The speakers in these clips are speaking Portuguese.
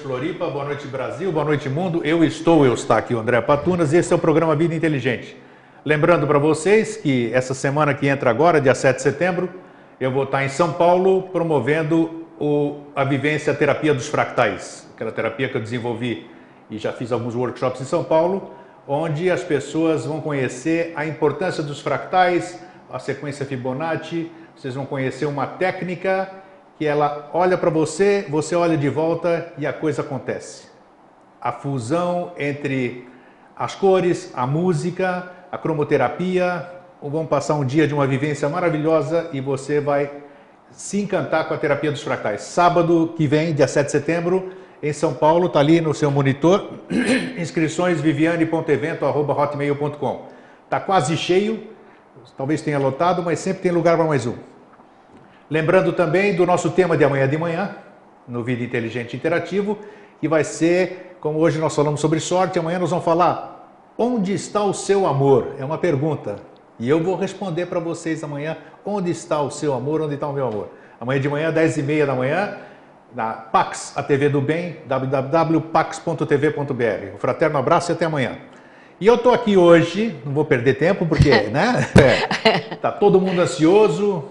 Floripa. Boa noite, Brasil. Boa noite, mundo. Eu estou, eu estou aqui, o André Patunas, e esse é o programa Vida Inteligente. Lembrando para vocês que essa semana que entra agora, dia 7 de setembro, eu vou estar em São Paulo promovendo o, a vivência a terapia dos fractais, aquela terapia que eu desenvolvi e já fiz alguns workshops em São Paulo, onde as pessoas vão conhecer a importância dos fractais, a sequência Fibonacci, vocês vão conhecer uma técnica que ela olha para você, você olha de volta e a coisa acontece. A fusão entre as cores, a música, a cromoterapia, vão passar um dia de uma vivência maravilhosa e você vai se encantar com a terapia dos fractais. Sábado que vem, dia 7 de setembro, em São Paulo, está ali no seu monitor, inscrições viviane.evento.hotmail.com. Está quase cheio, talvez tenha lotado, mas sempre tem lugar para mais um. Lembrando também do nosso tema de amanhã de manhã, no Vida Inteligente Interativo, que vai ser, como hoje nós falamos sobre sorte, amanhã nós vamos falar Onde está o seu amor? É uma pergunta. E eu vou responder para vocês amanhã onde está o seu amor, onde está o meu amor. Amanhã de manhã, 10 e meia da manhã, na Pax, a TV do Bem, www.pax.tv.br. Um fraterno abraço e até amanhã. E eu estou aqui hoje, não vou perder tempo, porque né, é, tá todo mundo ansioso,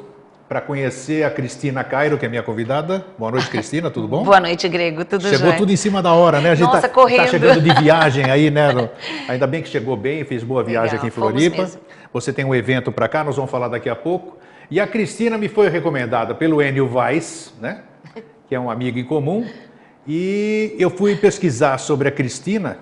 para conhecer a Cristina Cairo, que é minha convidada. Boa noite, Cristina, tudo bom? Boa noite, Grego, tudo Chegou jóia? tudo em cima da hora, né? A gente Nossa, tá, correndo. tá chegando de viagem aí, né? Ainda bem que chegou bem, fez boa viagem Legal, aqui em Floripa. Você tem um evento para cá, nós vamos falar daqui a pouco. E a Cristina me foi recomendada pelo Enio Weiss, né? Que é um amigo em comum. E eu fui pesquisar sobre a Cristina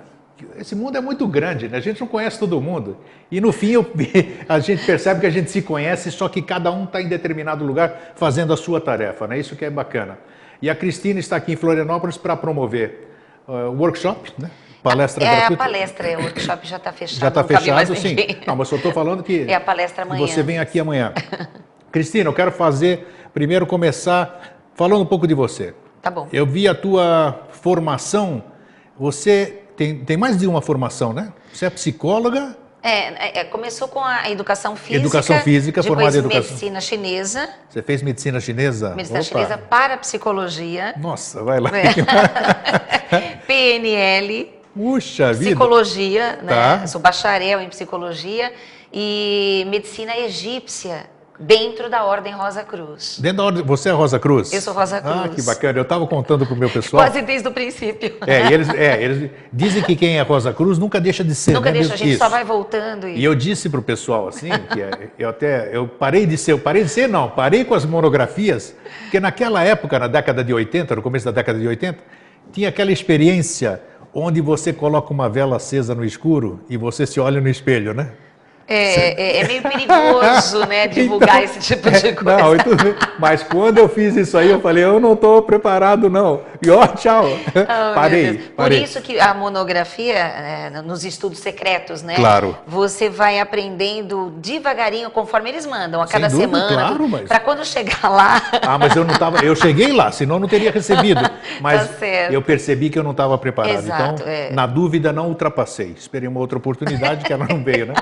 esse mundo é muito grande, né? a gente não conhece todo mundo. E no fim eu, a gente percebe que a gente se conhece, só que cada um está em determinado lugar fazendo a sua tarefa, né? isso que é bacana. E a Cristina está aqui em Florianópolis para promover o uh, workshop, né? palestra é, gratuita. É a palestra, o workshop já está fechado. Já está fechado, sim. Não, mas eu estou falando que... É a palestra amanhã. Você vem aqui amanhã. Cristina, eu quero fazer, primeiro começar falando um pouco de você. Tá bom. Eu vi a tua formação, você tem, tem mais de uma formação, né? Você é psicóloga? É, é, começou com a educação física. Educação física, formada em educação. medicina chinesa. Você fez medicina chinesa? Medicina Opa. chinesa para psicologia. Nossa, vai lá. É. PNL. Puxa vida. Psicologia, né? Tá. Sou bacharel em psicologia e medicina egípcia dentro da Ordem Rosa Cruz. Dentro da Ordem, você é Rosa Cruz? Eu sou Rosa Cruz. Ah, que bacana. Eu estava contando para o meu pessoal. Quase desde o princípio. É, eles, é, eles dizem que quem é Rosa Cruz nunca deixa de ser. Nunca né? deixa, a gente só vai voltando. E... e eu disse para o pessoal assim, que é, eu até, eu parei de ser, eu parei de ser não, parei com as monografias, porque naquela época, na década de 80, no começo da década de 80, tinha aquela experiência onde você coloca uma vela acesa no escuro e você se olha no espelho, né? É, é, é, meio perigoso, né, divulgar então, esse tipo de coisa. Não, mas quando eu fiz isso aí, eu falei, eu não estou preparado, não. E ó, tchau. Oh, parei, parei. Por isso que a monografia, é, nos estudos secretos, né? Claro. Você vai aprendendo devagarinho, conforme eles mandam, a cada dúvida, semana. Claro, mas... Para quando chegar lá. Ah, mas eu não estava. Eu cheguei lá, senão eu não teria recebido. Mas tá eu percebi que eu não estava preparado. Exato, então, é. na dúvida, não ultrapassei. Esperei uma outra oportunidade que ela não veio, né?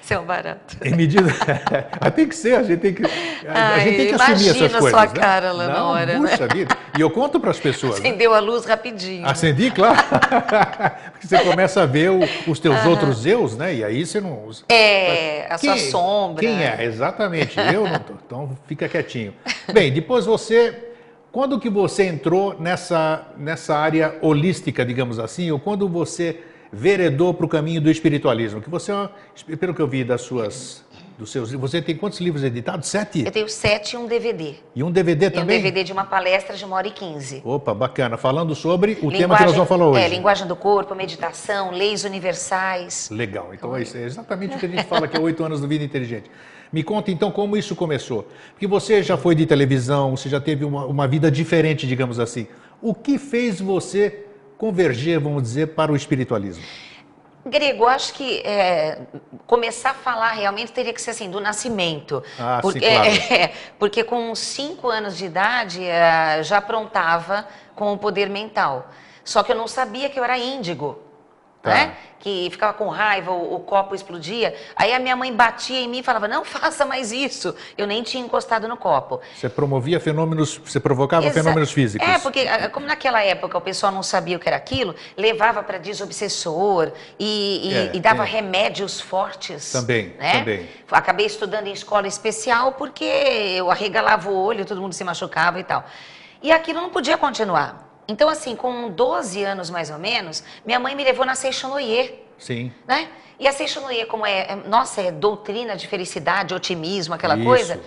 Você é um barato. Em medida. tem que ser, a gente tem que, a, Ai, a gente tem que assumir essas coisas. Imagina a sua né? cara lá Não, na hora. Puxa né? vida. E eu conto para as pessoas. Né? Acendeu né? a luz rapidinho. Acendi, claro. Porque você começa a ver o, os teus outros eus, né? E aí você não usa. É, a quem, sua sombra. Quem é? Exatamente. Eu não tô. Então fica quietinho. Bem, depois você. Quando que você entrou nessa, nessa área holística, digamos assim, ou quando você veredor para o caminho do espiritualismo. Que você, pelo que eu vi das suas, dos seus, você tem quantos livros editados? Sete? Eu tenho sete e um DVD. E um DVD também? E um DVD de uma palestra de uma hora e quinze. Opa, bacana. Falando sobre o linguagem, tema que nós vamos falar hoje. É, linguagem do corpo, meditação, leis universais. Legal. Então é, isso, é exatamente o que a gente fala que é oito anos do Vida Inteligente. Me conta então como isso começou. Porque você já foi de televisão, você já teve uma, uma vida diferente, digamos assim. O que fez você converger, vamos dizer, para o espiritualismo? Grego, acho que é, começar a falar realmente teria que ser assim, do nascimento. Ah, porque, sim, claro. é, porque com cinco anos de idade é, já aprontava com o poder mental. Só que eu não sabia que eu era índigo. Tá. né? Que ficava com raiva, o, o, copo explodia. Aí a minha mãe batia em mim e falava: não faça mais isso. Eu nem tinha encostado no copo. Você promovia fenômenos, você provocava Exa fenômenos físicos. É, porque como naquela época o pessoal não sabia o que era aquilo, levava para desobsessor e, e, é, e dava é. remédios fortes. Também, né? também. Acabei estudando em escola especial porque eu arregalava o olho, todo mundo se machucava e tal. E aquilo não podia continuar. Então, assim, com 12 anos mais ou menos, minha mãe me levou na Seixonoye. Sim. Né? E a Seixonoye, como é, é, nossa, é doutrina de felicidade, otimismo, aquela Isso. coisa.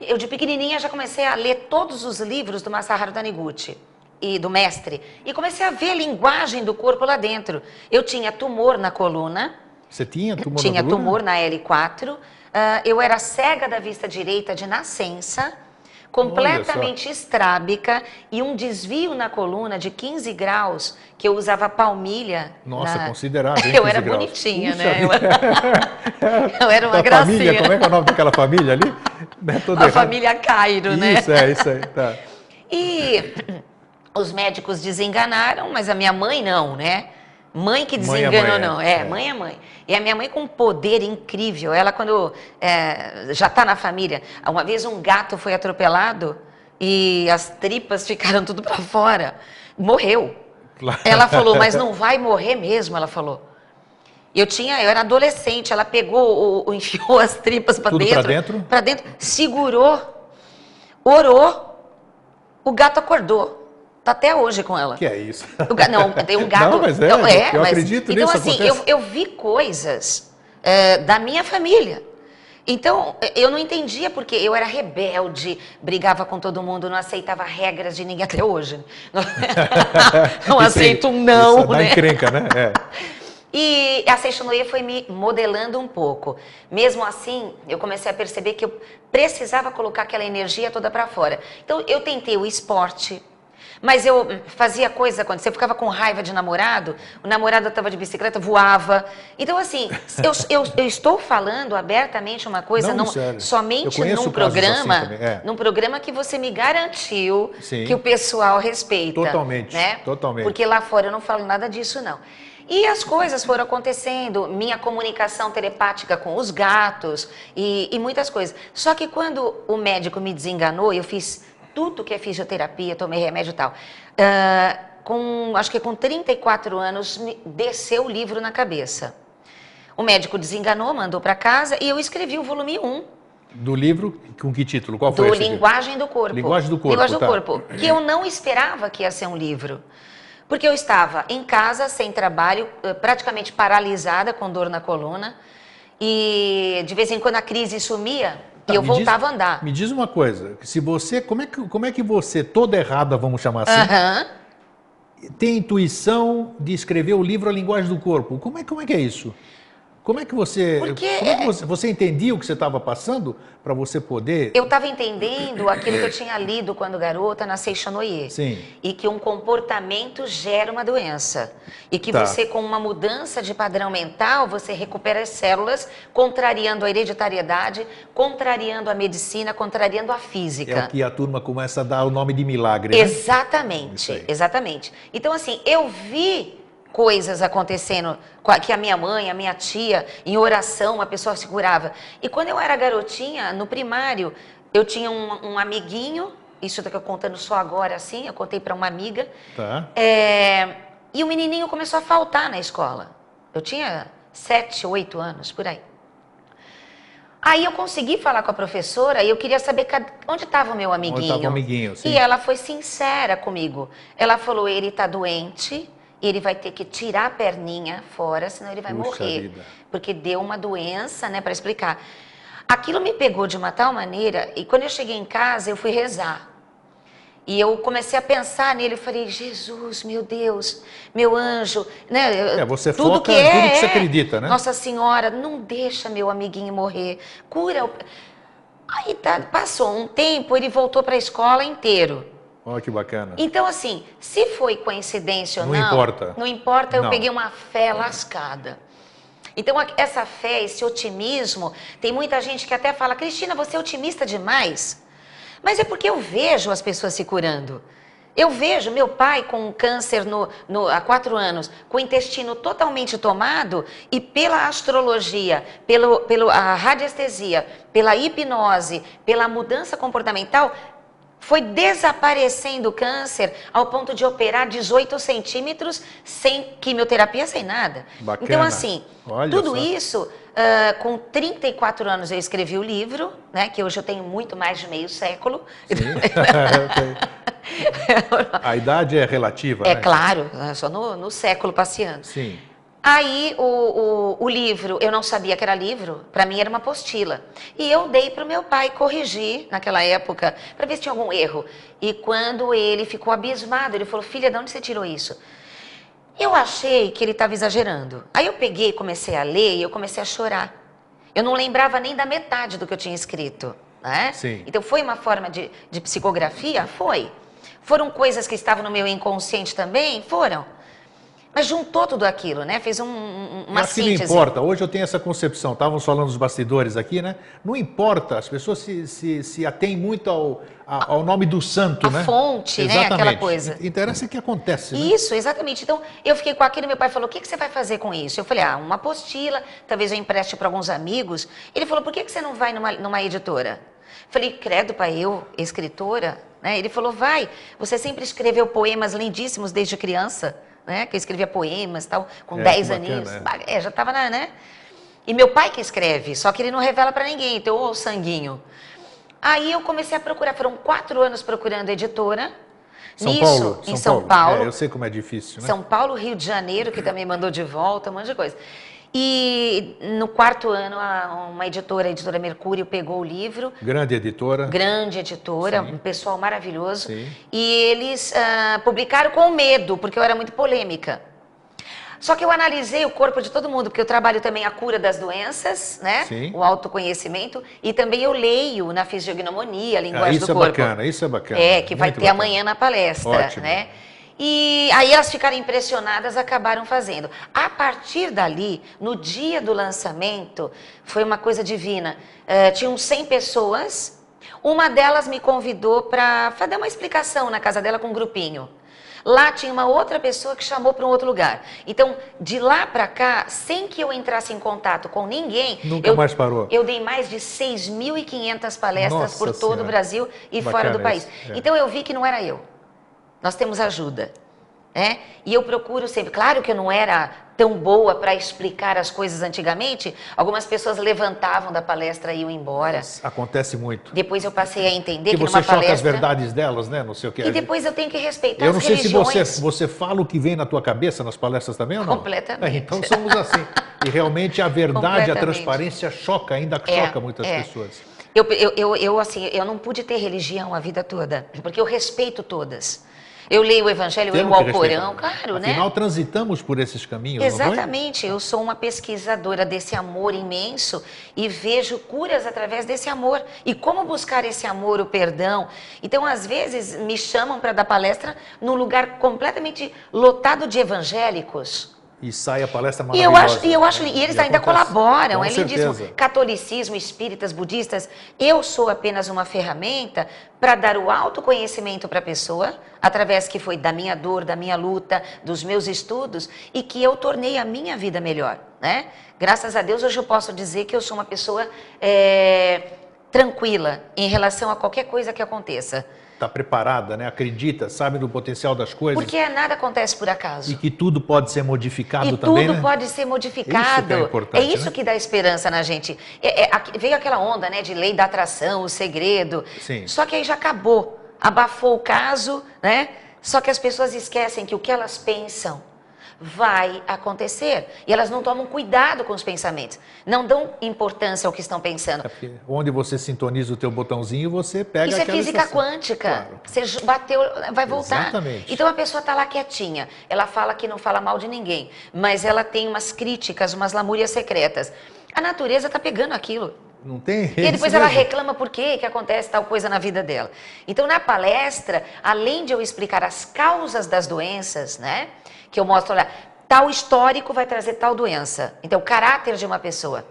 Eu, de pequenininha, já comecei a ler todos os livros do Masaharu Taniguchi e do mestre. E comecei a ver a linguagem do corpo lá dentro. Eu tinha tumor na coluna. Você tinha tumor tinha na coluna? tumor na L4. Uh, eu era cega da vista direita de nascença completamente estrábica e um desvio na coluna de 15 graus, que eu usava palmilha. Nossa, na... considerável. eu era graus. bonitinha, Puxa né? Eu era... eu era, uma da gracinha. Família, como é que é o nome daquela família ali? Né? a errado. família Cairo, né? Isso, é, isso aí. Tá. E os médicos desenganaram, mas a minha mãe não, né? Mãe que desenganou, mãe é não. É, é, mãe é mãe. E a minha mãe com um poder incrível. Ela, quando é, já está na família, uma vez um gato foi atropelado e as tripas ficaram tudo para fora. Morreu. Claro. Ela falou, mas não vai morrer mesmo, ela falou. Eu tinha, eu era adolescente, ela pegou, o, o enfiou as tripas para dentro. Para dentro? Para dentro, segurou, orou, o gato acordou. Tá até hoje com ela. Que é isso? O, não, tem um gato. Não, mas é, então, é eu mas, acredito Então, nisso, assim, eu, eu, vi coisas é, da minha família. Então, eu não entendia porque eu era rebelde, brigava com todo mundo, não aceitava regras de ninguém até hoje. não aceito um não, isso é né? encrenca, né? É. E a Seixonoye foi me modelando um pouco. Mesmo assim, eu comecei a perceber que eu precisava colocar aquela energia toda para fora. Então, eu tentei o esporte, mas eu fazia coisa quando você ficava com raiva de namorado, o namorado estava de bicicleta, voava. Então, assim, eu, eu, eu, estou falando abertamente uma coisa, não, não somente num programa, assim é. num programa que você me garantiu Sim. que o pessoal respeita. Totalmente. Né? Totalmente. Porque lá fora eu não falo nada disso, não. E as coisas foram acontecendo, minha comunicação telepática com os gatos e, e muitas coisas. Só que quando o médico me desenganou, eu fiz tudo que é fisioterapia, tomei remédio e tal. Uh, com, acho que com 34 anos, me desceu o livro na cabeça. O médico desenganou, mandou para casa e eu escrevi o volume 1. Do livro, com que título? Qual foi Do Linguagem do Corpo. Linguagem do Corpo. Linguagem do tá. Corpo. Que eu não esperava que ia ser um livro. Porque eu estava em casa, sem trabalho, eh, praticamente paralisada, com dor na coluna. E de vez em quando a crise sumia, Tá, e eu voltava diz, a andar. Me diz uma coisa, se você, como é que, como é que você, toda errada, vamos chamar assim, tem intuição de escrever o livro A Linguagem do Corpo? Como é, como é que é isso? Como é que você, Porque... como é que você, você entendia o que você estava passando para você poder? Eu estava entendendo aquilo que eu tinha lido quando garota na Seixonoye. Sim. E que um comportamento gera uma doença. E que tá. você, com uma mudança de padrão mental, você recupera as células, contrariando a hereditariedade, contrariando a medicina, contrariando a física. É o que a turma começa a dar o nome de milagre. Né? Exatamente, exatamente. Então, assim, eu vi coisas acontecendo, que a minha mãe, a minha tia, em oração, a pessoa se curava. E quando eu era garotinha, no primário, eu tinha um, um amiguinho, isso eu contando só agora assim, eu contei para uma amiga. Tá. É, e o menininho começou a faltar na escola. Eu tinha sete, oito anos, por aí. Aí eu consegui falar com a professora e eu queria saber onde estava o meu amiguinho. Onde estava o amiguinho, sim. E ela foi sincera comigo. Ela falou, ele está doente, ele vai ter que tirar a perninha fora, senão ele vai Puxa morrer. Vida. Porque deu uma doença, né, para explicar. Aquilo me pegou de uma tal maneira, e quando eu cheguei em casa, eu fui rezar. E eu comecei a pensar nele, eu falei, Jesus, meu Deus, meu anjo, né? É, você tudo foca que é, tudo que você acredita, né? Nossa Senhora, não deixa meu amiguinho morrer, cura. O... Aí tá, passou um tempo, ele voltou para a escola inteiro. Olha que bacana. Então, assim, se foi coincidência ou não, não importa. Não importa, eu não. peguei uma fé lascada. Então, essa fé, esse otimismo, tem muita gente que até fala, Cristina, você é otimista demais. Mas é porque eu vejo as pessoas se curando. Eu vejo meu pai com câncer no, no, há quatro anos, com o intestino totalmente tomado, e pela astrologia, pelo, pelo, a radiestesia, pela hipnose, pela mudança comportamental, foi desaparecendo o câncer ao ponto de operar 18 centímetros sem quimioterapia, sem nada. Bacana. Então, assim, Olha tudo só. isso, uh, com 34 anos eu escrevi o livro, né, que hoje eu tenho muito mais de meio século. A idade é relativa, É né? claro, só no, no século passeando. Sim. Aí o, o, o, livro, eu não sabia que era livro, para mim era uma apostila. E eu dei para o meu pai corrigir naquela época, para ver se tinha algum erro. E quando ele ficou abismado, ele falou: Filha, de onde você tirou isso? Eu achei que ele estava exagerando. Aí eu peguei, comecei a ler e eu comecei a chorar. Eu não lembrava nem da metade do que eu tinha escrito. Né? Sim. Então foi uma forma de, de psicografia? Foi. Foram coisas que estavam no meu inconsciente também? Foram. Mas juntou tudo aquilo, né? Fez um, um, uma síntese. não importa. Hoje eu tenho essa concepção. Estávamos falando dos bastidores aqui, né? Não importa. As pessoas se, se, se atêm muito ao, a- ao nome do santo, A né? fonte, né? Exatamente. Aquela coisa. Interessa o que acontece, né? Isso, exatamente. Então, eu fiquei com aquilo meu pai falou: o que, que você vai fazer com isso? Eu falei: ah, uma apostila, talvez eu empreste para alguns amigos. Ele falou: por que, que você não vai numa, numa editora? Falei: credo, pai, eu, escritora? Né? Ele falou: vai, você sempre escreveu poemas lindíssimos desde criança, né? Que eu escrevia poemas tal, com É, 10 que bacana, aninhos. é. Ba- É, já estava na, né? E meu pai que escreve, só que ele não revela para ninguém, então, ô sanguinho. Aí eu comecei a procurar, foram quatro anos procurando editora. São Nisso, Paulo. em São Paulo. É, eu sei como é difícil, né? São Paulo, Rio de Janeiro, que também mandou de volta, um monte de coisa. E no quarto ano, a- uma editora, a editora Mercúrio, pegou o livro, Grande editora. grande editora, um pessoal maravilhoso, Sim. e eles ah, publicaram com medo, porque eu era muito polêmica. Só que eu analisei o corpo de todo mundo, porque eu trabalho também a cura das doenças, né? Sim. O autoconhecimento, e também eu leio na fisiognomonia, a Ah, linguagem isso do é corpo. bacana, isso é bacana. É, que vai Muito ter bacana. amanhã na palestra, Ótimo. né? E aí elas ficaram impressionadas, acabaram fazendo. A partir dali, no dia do lançamento, foi uma coisa divina. Eh, tinham 100 pessoas, uma delas me convidou para dar uma explicação na casa dela com um grupinho. Lá tinha uma outra pessoa que chamou para um outro lugar. Então, de lá para cá, sem que eu entrasse em contato com ninguém, Nunca eu, mais parou. eu dei mais de 6.500 palestras Nossa por todo Senhora. o Brasil e Bacana fora do país. é. Então eu vi que não era eu. Nós temos ajuda. Né? E eu procuro sempre. Claro que eu não era tão boa para explicar as coisas antigamente. Algumas pessoas levantavam da palestra e iam embora. Acontece muito. Depois eu passei a entender Que que, você numa choca palestra. as verdades delas, né? Não sei o que. E depois eu tenho que respeitar Eu as não sei religiões. se você, você fala o que vem na tua cabeça nas palestras também ou não? Completamente. É, então somos assim. E realmente a verdade, a transparência choca, ainda É, choca muitas é. pessoas. Eu, eu, eu, eu, assim, eu não pude ter religião a vida toda, porque eu respeito todas. Eu leio o Evangelho, eu leio Temos o Alcorão, claro, né? Afinal, transitamos por esses caminhos? Exatamente, eu sou uma pesquisadora desse amor imenso e vejo curas através desse amor. E como buscar esse amor, o perdão? Então, às vezes, me chamam para dar palestra num lugar completamente lotado de evangélicos. E sai a palestra E eu maravilhosa. acho, e eu acho, né? e eles E ainda acontece. colaboram, Com é lindíssimo. certeza. Catolicismo, espíritas, budistas, eu sou apenas uma ferramenta para dar o autoconhecimento para a pessoa, através que foi da minha dor, da minha luta, dos meus estudos, e que eu tornei a minha vida melhor, né? Graças a Deus hoje eu posso dizer que eu sou uma pessoa é, tranquila em relação a qualquer coisa que aconteça, Está preparada, né? Acredita, sabe do potencial das coisas. porque nada acontece por acaso. E que tudo pode ser modificado E também, tudo né? pode ser modificado. Isso que é importante, isso né? que dá esperança na gente. É- é- veio aquela onda, né, de lei da atração, o segredo. Sim. Só que aí já acabou. Abafou o caso, né? Só que as pessoas esquecem que o que elas pensam vai acontecer. E elas não tomam cuidado com os pensamentos. Não dão importância ao que estão pensando. É onde você sintoniza o teu botãozinho, você pega Isso é física estação. quântica. Claro. Você bateu, vai voltar. Exatamente. Então a pessoa está lá quietinha. Ela fala que não fala mal de ninguém, mas ela tem umas críticas, umas lamúrias secretas. A natureza está pegando aquilo. Não tem? E depois ela reclama por quê que acontece tal coisa na vida dela. Então, na palestra, além de eu explicar as causas das doenças, né? Que eu mostro, olha, tal histórico vai trazer tal doença. Então, o caráter de uma pessoa.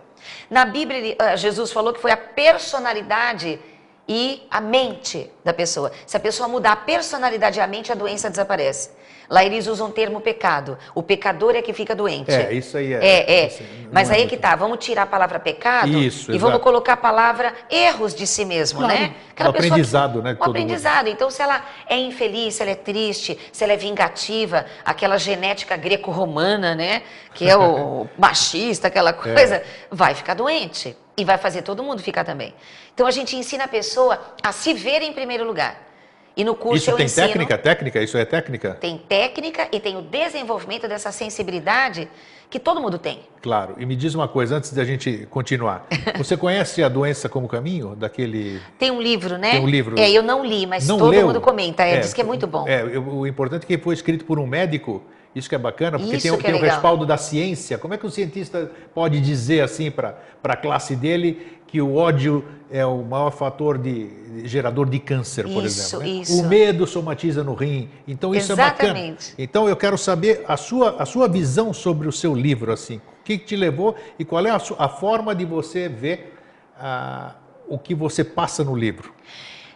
Na Bíblia, ah, Jesus falou que foi a personalidade e a mente da pessoa. Se a pessoa mudar a personalidade e a mente, a doença desaparece. Lá eles usam o termo pecado. O pecador é que fica doente. É, isso aí é. É, é. Mas é aí muito- que tá. Vamos tirar a palavra pecado Isso, e exato. vamos colocar a palavra erros de si mesmo, Claro, né? um pessoa que- aprendizado, né, Um todo mundo. aprendizado. Então, se ela é infeliz, se ela é triste, se ela é vingativa, aquela genética greco-romana, né? Que é o machista, aquela É. coisa, vai ficar doente. E vai fazer todo mundo ficar também. Então, a gente ensina a pessoa a se ver em primeiro lugar. E no curso Isso eu tem ensino... técnica? Técnica? Isso é técnica? Tem técnica e tem o desenvolvimento dessa sensibilidade que todo mundo tem. Claro. E me diz uma coisa, antes da gente continuar. Você conhece a doença como caminho? Daquele. Tem um livro, né? Tem um livro. É, eu não li, mas Não todo leu? mundo comenta. É, diz que é muito bom. É, o importante é que foi escrito por um médico. Isso que é bacana, porque Isso tem, o- é tem o legal. respaldo da ciência. Como é que o cientista pode dizer assim para a classe dele que o ódio é o maior fator de, de gerador de câncer, por Isso, exemplo? né? isso. O medo somatiza no rim. Então isso é bacana. Exatamente. Então eu quero saber a sua, a sua visão sobre o seu livro, assim. O que, te levou e qual é a, su- a forma de você ver ah, o que você passa no livro?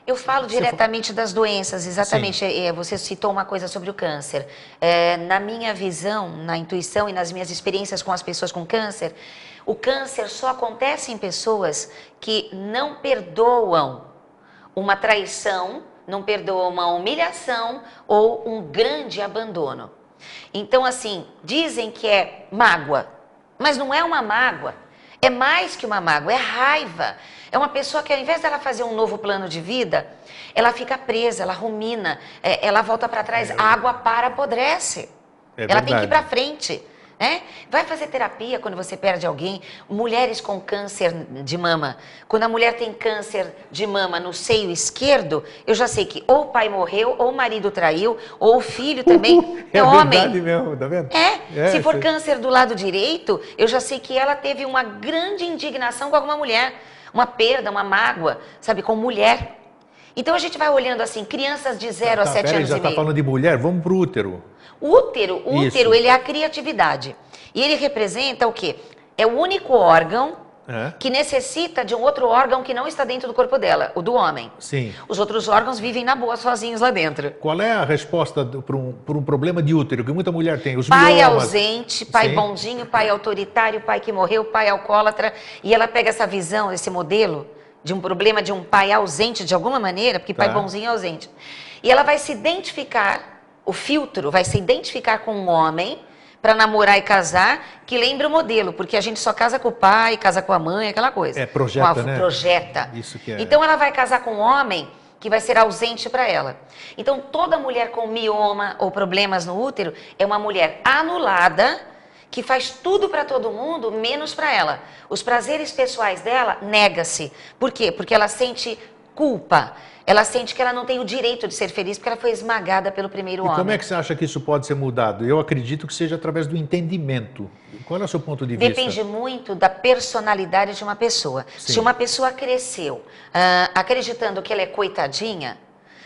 Eu falo diretamente das doenças, exatamente. É, você citou uma coisa sobre o câncer. É, na minha visão, na intuição e nas minhas experiências com as pessoas com câncer, o câncer só acontece em pessoas que não perdoam uma traição, não perdoam uma humilhação ou um grande abandono. Então, assim, dizem que é mágoa, mas não é uma mágoa. É mais que uma mágoa, é raiva. É uma pessoa que, ao invés dela fazer um novo plano de vida, ela fica presa, ela rumina, é, ela volta para trás, a água para, apodrece. É ela tem que ir para frente. Né? Vai fazer terapia quando você perde alguém. Mulheres com câncer de mama. Quando a mulher tem câncer de mama no seio esquerdo, eu já sei que ou o pai morreu, ou o marido traiu, ou o filho também é, homem. verdade mesmo, tá vendo? É, É, se for câncer do lado direito, eu já sei que ela teve uma grande indignação com alguma mulher, uma perda, uma mágoa, sabe, com mulher. Então a gente vai olhando assim, crianças de 0 a Tá, 7 peraí, anos já e está meio. falando de mulher, vamos pro útero. O útero, o Isso. útero, ele é a criatividade. E ele representa o quê? É o único órgão É? que necessita de um outro órgão que não está dentro do corpo dela, o do homem. Sim. Os outros órgãos vivem na boa sozinhos lá dentro. Qual é a resposta para um, um problema de útero que muita mulher tem? Os Pai miomas. ausente, pai Sim. bonzinho, pai autoritário, pai que morreu, pai alcoólatra. E ela pega essa visão, esse modelo de um problema de um pai ausente de alguma maneira, porque pai Tá. bonzinho é ausente. E ela vai se identificar, o filtro vai se identificar com um homem para namorar e casar que lembra o modelo, porque a gente só casa com o pai, casa com a mãe, aquela coisa. É, projeta, a- né? Projeta. Isso que é. Então ela vai casar com um homem que vai ser ausente para ela. Então toda mulher com mioma ou problemas no útero é uma mulher anulada que faz tudo para todo mundo menos para ela. Os prazeres pessoais dela nega-se. Por quê? Porque ela sente culpa. Ela sente que ela não tem o direito de ser feliz porque ela foi esmagada pelo primeiro E homem. como é que você acha que isso pode ser mudado? Eu acredito que seja através do entendimento. Qual é o seu ponto de Depende vista? muito da personalidade de uma pessoa. Sim. Se uma pessoa cresceu ah, acreditando que ela é coitadinha,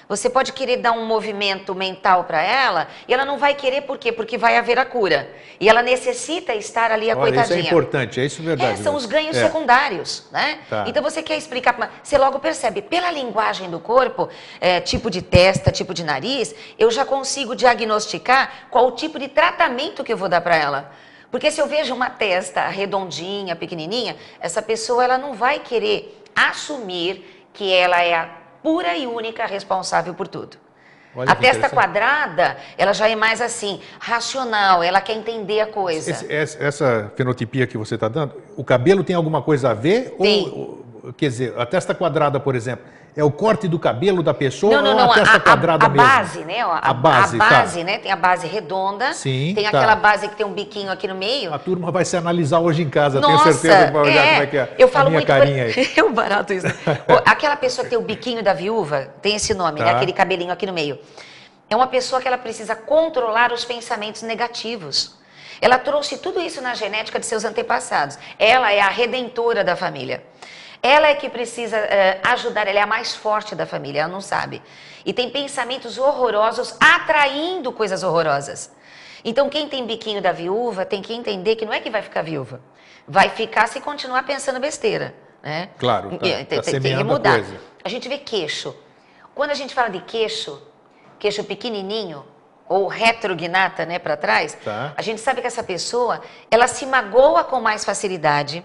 você pode querer dar um movimento mental para ela e ela não vai querer por quê? Porque vai haver a cura. E ela necessita estar ali a Olha, isso é coitadinha. importante, é isso verdade. É, são os ganhos É. secundários, né? Tá. Então você quer explicar, você logo percebe, pela linguagem do corpo, é, tipo de testa, tipo de nariz, eu já consigo diagnosticar qual o tipo de tratamento que eu vou dar para ela. Porque se eu vejo uma testa redondinha, pequenininha, essa pessoa ela não vai querer assumir que ela é a pura e única responsável por tudo. Olha a testa quadrada, ela já é mais assim, racional, ela quer entender a coisa. Esse- essa, fenotipia que você está dando, o cabelo tem alguma coisa a ver? Tem. Ou- quer dizer, a testa quadrada, por exemplo, é o corte do cabelo da pessoa Não, não, ou não. a testa a, quadrada a mesmo? base, né? ó, A base, tá. base, né? Tem a base redonda. Sim, Tem tá. aquela base que tem um biquinho aqui no meio. A turma vai se analisar hoje em casa, Nossa, tenho certeza que vai olhar como é que é eu a falo minha muito carinha aí. É um barato isso. Aquela pessoa que tem o biquinho da viúva, tem esse nome, né? Tá. Aquele cabelinho aqui no meio. É uma pessoa que ela precisa controlar os pensamentos negativos. Ela trouxe tudo isso na genética de seus antepassados. Ela é a redentora da família. Ela é que precisa eh, ajudar, ela é a mais forte da família, ela não sabe. E tem pensamentos horrorosos atraindo coisas horrorosas. Então, quem tem biquinho da viúva tem que entender que não é que vai ficar viúva. Vai ficar se continuar pensando besteira. Né? Claro, tá- E- tá tem, tem que a mudar. coisa. a gente vê queixo. Quando a gente fala de queixo, queixo pequenininho, ou retrognata, né, para trás, tá. a gente sabe que essa pessoa, ela se magoa com mais facilidade,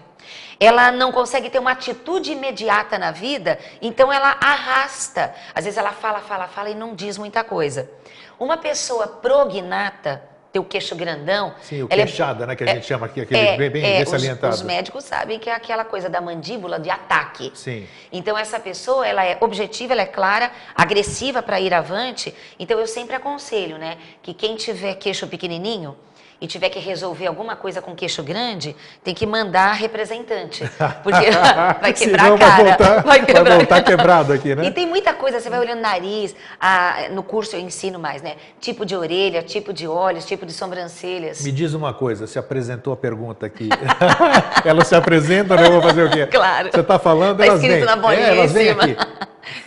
ela não consegue ter uma atitude imediata na vida, então ela arrasta. Às vezes ela fala, fala, fala e não diz muita coisa. Uma pessoa prognata, ter o queixo grandão. Sim, o é queixada, é, né, que a gente é, chama aqui, aquele é, bem, bem, é, salientado. Os, os, médicos sabem que é aquela coisa da mandíbula de ataque. Sim. Então essa pessoa, ela é objetiva, ela é clara, agressiva para ir avante. Então eu sempre aconselho, né, que quem tiver queixo pequenininho, e tiver que resolver alguma coisa com queixo grande, tem que mandar representante. Porque vai quebrar a cara. Vai voltar, vai quebrar. vai voltar quebrado aqui, né? E tem muita coisa, você vai olhando nariz, a, no curso eu ensino mais, né? Tipo de orelha, tipo de olhos, tipo de sobrancelhas. Me diz uma coisa, se apresentou a pergunta aqui. Ela se apresenta, né? Eu vou fazer o quê? Claro. Você está falando, tá elas vêm. Na bolinha é, elas vêm aqui.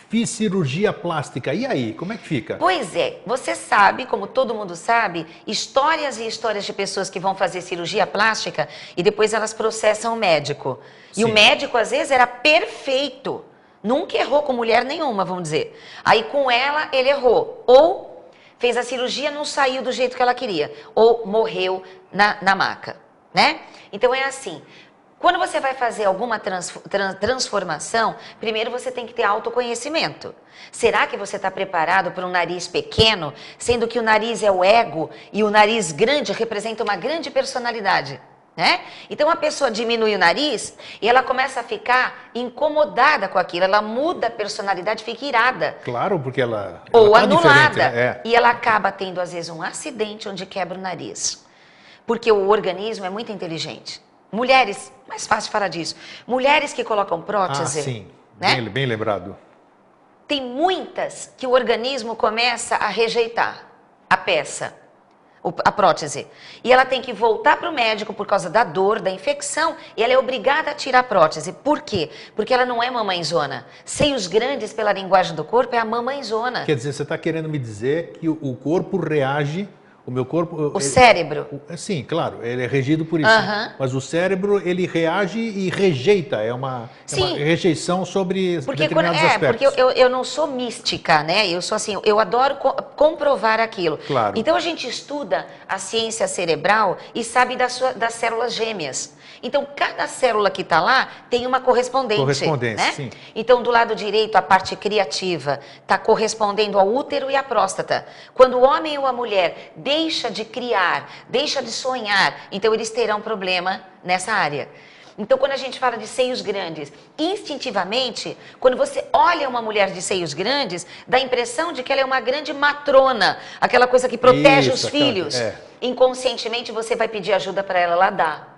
Fiz cirurgia plástica. E aí, como é que fica? Pois é, você sabe, como todo mundo sabe, histórias e histórias de pessoas que vão fazer cirurgia plástica e depois elas processam o médico. Sim. E o médico, às vezes, era perfeito. Nunca errou com mulher nenhuma, vamos dizer. Aí com ela, ele errou. Ou fez a cirurgia, não saiu do jeito que ela queria. Ou morreu na, na maca, né? Então é assim. Quando você vai fazer alguma trans, trans, transformação, primeiro você tem que ter autoconhecimento. Será que você está preparado para um nariz pequeno, sendo que o nariz é o ego e o nariz grande representa uma grande personalidade? Né? Então a pessoa diminui o nariz e ela começa a ficar incomodada com aquilo, ela muda a personalidade, fica irada. Claro, porque ela. ela Ou tá anulada. Né? É. E ela acaba tendo, às vezes, um acidente onde quebra o nariz. Porque o organismo é muito inteligente. Mulheres, mais fácil falar disso. Mulheres que colocam prótese. Ah, sim. Né? Bem, bem lembrado. Tem muitas que o organismo começa a rejeitar a peça, a prótese. E ela tem que voltar para o médico por causa da dor, da infecção, e ela é obrigada a tirar a prótese. Por quê? Porque ela não é mamãezona. Seios grandes, pela linguagem do corpo, é a mamãezona. Quer dizer, você está querendo me dizer que o corpo reage o meu corpo. O ele, cérebro. É, sim, claro, ele é regido por isso. Mas o cérebro ele reage e rejeita, é uma, é uma rejeição sobre porque determinados quando, é, aspectos. Porque eu, eu não sou mística, né? Eu sou assim, eu adoro co comprovar aquilo. Claro. Então a gente estuda a ciência cerebral e sabe das, sua, das células gêmeas. Então, cada célula que está lá tem uma correspondente. Correspondência, né? sim. Então, do lado direito, a parte criativa está correspondendo ao útero e à próstata. Quando o homem ou a mulher deixa de criar, deixa de sonhar, então eles terão problema nessa área. Então, quando a gente fala de seios grandes, instintivamente, quando você olha uma mulher de seios grandes, dá a impressão de que ela é uma grande matrona, aquela coisa que protege Isso, os filhos. É. Inconscientemente, você vai pedir ajuda para ela, ela dá.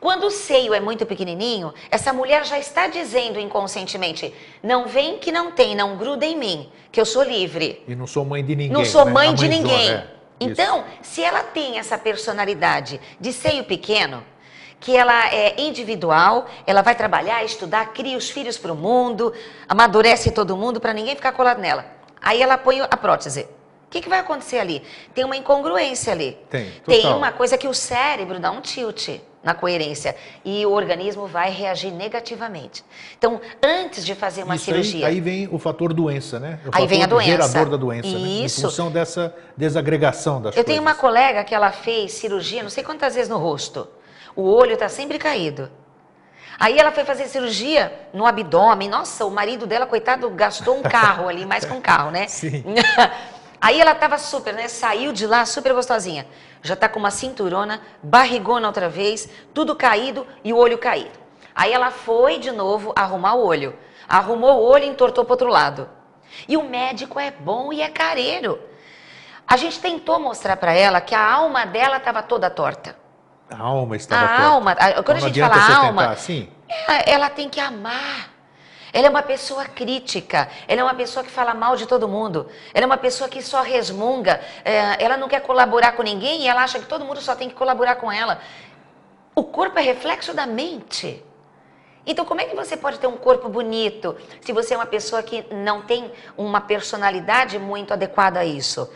Quando o seio é muito pequenininho, essa mulher já está dizendo inconscientemente: não vem que não tem, não gruda em mim, que eu sou livre. E não sou mãe de ninguém. Não sou né? mãe de ninguém. É, então, se ela tem essa personalidade de seio pequeno, que ela é individual, ela vai trabalhar, estudar, cria os filhos para o mundo, amadurece todo mundo para ninguém ficar colado nela. Aí ela põe a prótese. O que, que, vai acontecer ali? Tem uma incongruência ali. Tem. Total. Tem uma coisa que o cérebro dá um tilt na coerência e o organismo vai reagir negativamente. Então, antes de fazer uma Isso cirurgia. Aí, aí, vem o fator doença, né? O aí vem a doença. gerador da doença. Isso. Né? Em função dessa desagregação das Eu coisas. tenho uma colega que ela fez cirurgia, não sei quantas vezes no rosto. O olho está sempre caído. Aí ela foi fazer cirurgia no abdômen. Nossa, o marido dela, coitado, gastou um carro ali, mais que um carro, né? Sim. Aí ela estava super, né? Saiu de lá super gostosinha. Já está com uma cinturona, barrigona outra vez, tudo caído e o olho caído. Aí ela foi de novo arrumar o olho. Arrumou o olho e entortou para outro lado. E o médico é bom e é careiro. A gente tentou mostrar para ela que a alma dela estava toda torta. A alma estava a torta. Alma, quando a gente fala alma, assim? ela, ela tem que amar. Ela é uma pessoa crítica, ela é uma pessoa que fala mal de todo mundo, ela é uma pessoa que só resmunga, é, ela não quer colaborar com ninguém e ela acha que todo mundo só tem que colaborar com ela. O corpo é reflexo da mente. Então, como é que você pode ter um corpo bonito se você é uma pessoa que não tem uma personalidade muito adequada a isso?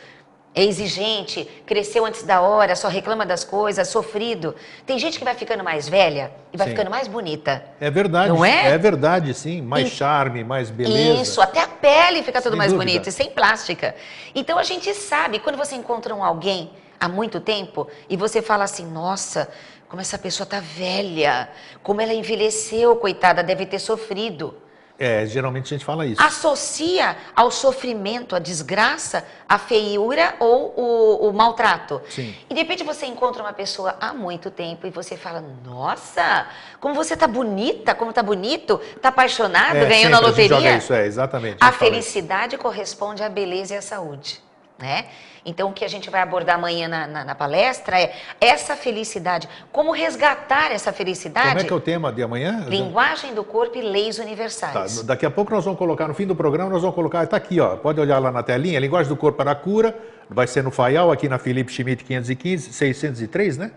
É exigente, cresceu antes da hora, só reclama das coisas, sofrido. Tem gente que vai ficando mais velha e vai sim. ficando mais bonita. É verdade. Não é? É verdade, sim. Mais e... charme, mais beleza. Isso, até a pele fica tudo mais bonita e sem plástica. Então a gente sabe, quando você encontra um alguém há muito tempo e você fala assim, nossa, como essa pessoa tá velha, como ela envelheceu, coitada, deve ter sofrido. É, geralmente a gente fala isso. Associa ao sofrimento, à desgraça, a feiura ou o, o, maltrato. Sim. E de repente você encontra uma pessoa há muito tempo e você fala: Nossa, como você tá bonita, como tá bonito, tá apaixonado, é, ganhou na loteria. A joga isso, é, exatamente. A, a felicidade corresponde à beleza e à saúde. Né? Então, o que a gente vai abordar amanhã na, na, na, palestra é essa felicidade. Como resgatar essa felicidade? Como é que é o tema de amanhã? Linguagem do corpo e leis universais. Tá, daqui a pouco nós vamos colocar, no fim do programa, nós vós colocar, está aqui, ó, pode olhar lá na telinha, Linguagem do Corpo para a Cura, vai ser no FAIAL, aqui na Felipe Schmidt 515, 603, né?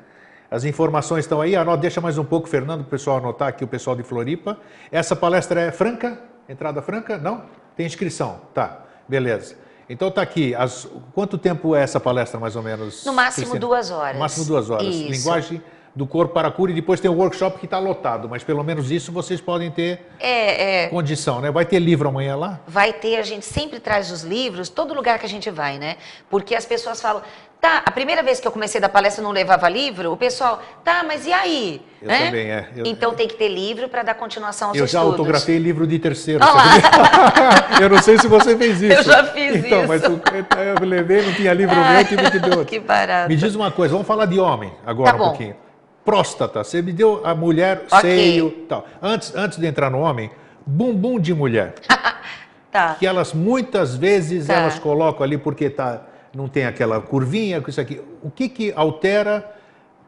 As informações estão aí, anota, deixa mais um pouco, Fernando, para o pessoal anotar aqui, o pessoal de Floripa. Essa palestra é franca? Entrada franca? Não? Tem inscrição? Tá, beleza. Então está aqui. As, quanto tempo é essa palestra, mais ou menos? No máximo Cristina? duas horas. No máximo duas horas. Isso. Linguagem do corpo para a cura e depois tem o workshop que está lotado, mas pelo menos isso vocês podem ter é, é, condição, né? Vai ter livro amanhã lá? Vai ter, a gente sempre traz os livros, todo lugar que a gente vai, né? Porque as pessoas falam, Tá, a primeira vez que eu comecei da palestra não levava livro, o pessoal, tá, mas e aí? Eu né? também, é. Eu, então tem que ter livro para dar continuação aos eu estudos. Eu já autografei livro de terceiro. eu não sei se você fez isso. Eu já fiz então, isso. Mas eu, eu levei, não tinha livro meu, tive que deu outro. Que barato. Me diz uma coisa, vamos falar de homem agora tá um pouquinho. Próstata, você me deu a mulher, okay. seio, tal. Antes, antes de entrar no homem, bumbum de mulher. tá. Que elas muitas vezes tá. elas colocam ali porque tá não tem aquela curvinha com isso aqui. O que, que altera?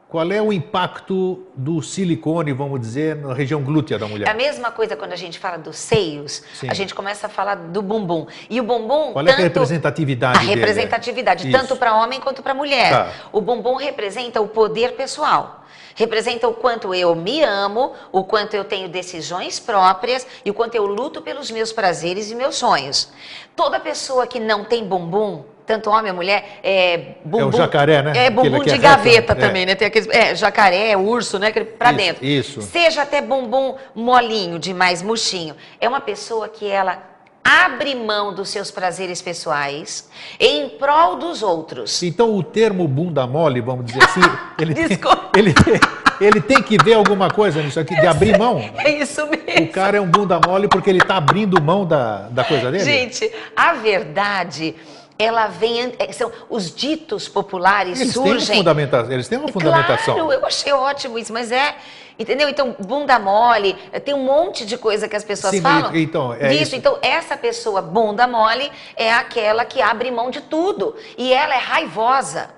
Qual é o impacto do silicone, vamos dizer, na região glútea da mulher? É a mesma coisa quando a gente fala dos seios, Sim. a gente começa a falar do bumbum. E o bumbum. Qual tanto, é a representatividade? A dele? representatividade, tanto para homem quanto para mulher. Tá. O bumbum representa o poder pessoal representa o quanto eu me amo, o quanto eu tenho decisões próprias e o quanto eu luto pelos meus prazeres e meus sonhos. Toda pessoa que não tem bumbum tanto homem mulher, é bumbum. É o jacaré, né? É bumbum de é gaveta reta, também, é. né? Tem aqueles, é, jacaré, urso, né? Pra isso, dentro. Isso. Seja até bumbum molinho, demais murchinho. É uma pessoa que ela abre mão dos seus prazeres pessoais em prol dos outros. Então o termo bunda mole, vamos dizer assim, ele, tem, ele, tem, ele tem que ver alguma coisa nisso aqui, de abrir mão. É isso mesmo. O cara é um bunda mole porque ele está abrindo mão da, da coisa dele? Gente, a verdade ela vem, é, são os ditos populares eles surgem. Têm eles têm uma fundamentação. Claro, eu achei ótimo isso, mas é, entendeu? Então, bunda mole, tem um monte de coisa que as pessoas Sim, falam. Então, é disso. Isso. Então, essa pessoa bunda mole é aquela que abre mão de tudo e ela é raivosa.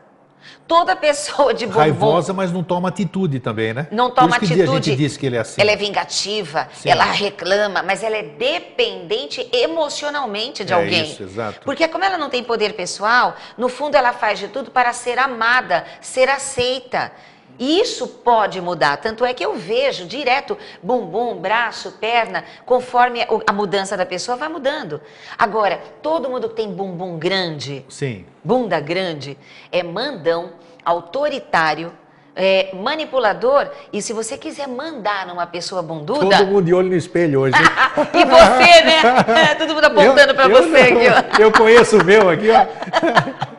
Toda pessoa de bumbum... Raivosa, mas não toma atitude também, né? Não toma Por isso atitude. Que a gente diz que ele é assim. Ela é vingativa, Sim. ela reclama, mas ela é dependente emocionalmente de é alguém. Isso, exato. Porque como ela não tem poder pessoal, no fundo ela faz de tudo para ser amada, ser aceita. E isso pode mudar. Tanto é que eu vejo direto bumbum, braço, perna, conforme a mudança da pessoa vai mudando. Agora, todo mundo que tem bumbum grande, Sim. bunda grande, é mandão, autoritário, é, manipulador. E se você quiser mandar numa pessoa bunduda. Todo mundo de olho no espelho hoje. e você, né? Todo mundo apontando para você não, aqui, ó. Eu conheço o meu aqui, ó.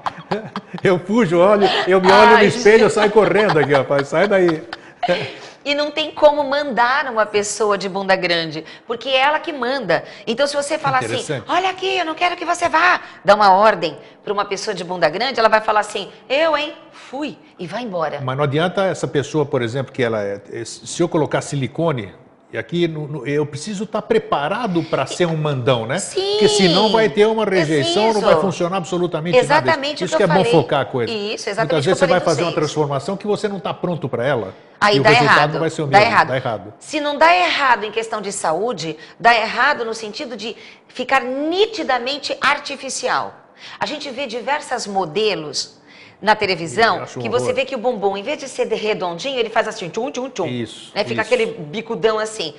Eu fujo, olho, eu me olho Ai, no espelho, eu saio correndo aqui, rapaz. Sai daí. E não tem como mandar uma pessoa de bunda grande, porque é ela que manda. Então, se você falar assim, olha aqui, eu não quero que você vá, dá uma ordem para uma pessoa de bunda grande, ela vai falar assim, eu, hein, fui, e vai embora. Mas não adianta essa pessoa, por exemplo, que ela é, se eu colocar silicone e aqui no, no, eu preciso estar preparado para ser um mandão, né? Sim. Porque senão vai ter uma rejeição, não vai funcionar absolutamente exatamente nada. Isso que, que é bom focar a coisa. Isso, exatamente. Muitas vezes você vai fazer uma transformação que você não está pronto para ela. Aí e dá o resultado errado. vai ser o dá mesmo. Errado. Dá errado. Se não dá errado em questão de saúde, dá errado no sentido de ficar nitidamente artificial. A gente vê diversos modelos na televisão que você vê que o bumbum, em vez de ser redondinho, ele faz assim, tchum, tchum, tchum. Isso. Né? Fica isso. aquele bicudão assim.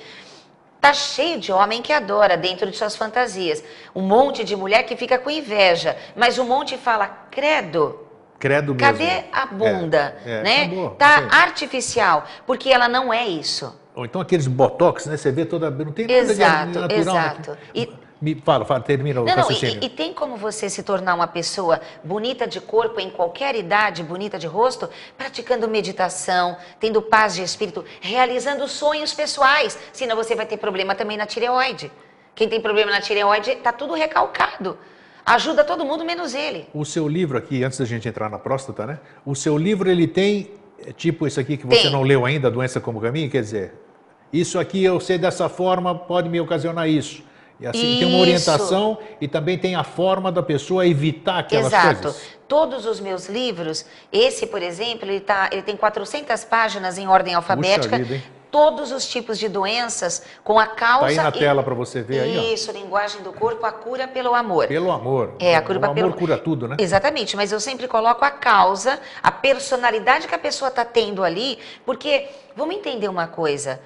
Tá cheio de homem que adora dentro de suas fantasias. Um monte de mulher que fica com inveja, mas um monte fala, credo. Credo mesmo. Cadê a bunda? É, é, né? Acabou, tá artificial, porque ela não é isso. Ou então aqueles botox, né? Você vê toda. Não tem nada exato, de natural. Exato. E, me fala, fala, termina o não, não, e, e, tem como você se tornar uma pessoa bonita de corpo, em qualquer idade, bonita de rosto, praticando meditação, tendo paz de espírito, realizando sonhos pessoais. Senão você vai ter problema também na tireoide. Quem tem problema na tireoide está tudo recalcado. Ajuda todo mundo, menos ele. O seu livro aqui, antes da gente entrar na próstata, né? O seu livro, ele tem, é, tipo esse aqui que você tem. não leu ainda, Doença como Caminho, quer dizer, isso aqui eu sei dessa forma, pode me ocasionar isso. E assim, Isso. tem uma orientação e também tem a forma da pessoa evitar aquelas Exato. coisas. Todos os meus livros, esse, por exemplo, ele, tá, ele tem 400 páginas em ordem alfabética. Vida, todos os tipos de doenças com a causa. Está aí na e... tela para você ver aí. Isso, linguagem do corpo, a cura pelo amor. Pelo amor. É, a cura o amor pelo... cura tudo, né? Exatamente, mas eu sempre coloco a causa, a personalidade que a pessoa está tendo ali, porque vamos entender uma coisa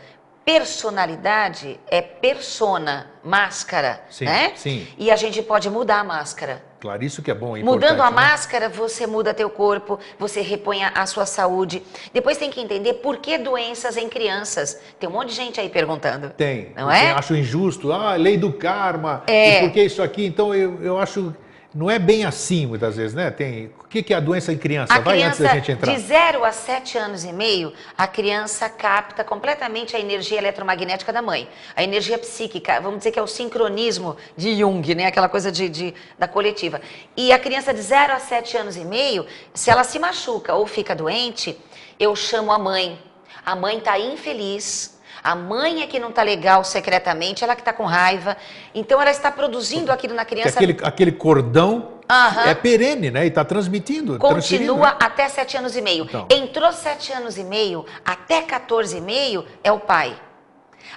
personalidade é persona, máscara, sim, né? Sim. E a gente pode mudar a máscara. Claro, isso que é bom. É Mudando a né? máscara, você muda teu corpo, você repõe a sua saúde. Depois tem que entender por que doenças em crianças. Tem um monte de gente aí perguntando. Tem. Não é? acho injusto. Ah, lei do karma. É. E por que isso aqui? Então eu, eu acho não é bem assim muitas vezes, né? Tem, o que, que é a doença em criança? A Vai criança, antes da gente entrar. De 0 a 7 anos e meio, a criança capta completamente a energia eletromagnética da mãe. A energia psíquica, vamos dizer que é o sincronismo de Jung, né? Aquela coisa de, de da coletiva. E a criança de 0 a 7 anos e meio, se ela se machuca ou fica doente, eu chamo a mãe. A mãe está infeliz, a mãe é que não está legal secretamente, ela que está com raiva. Então ela está produzindo aquilo na criança. Aquele, aquele cordão uhum. é perene, né? E está transmitindo. Continua né? até sete anos e meio. Então. Entrou sete anos e meio, até 14 e meio é o pai.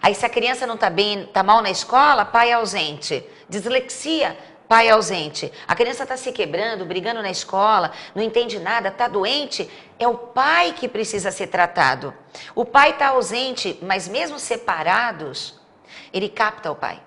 Aí se a criança não está bem, está mal na escola, pai é ausente. Dislexia, pai ausente. A criança está se quebrando, brigando na escola, não entende nada, está doente. É o pai que precisa ser tratado. O pai está ausente, mas mesmo separados, ele capta o pai.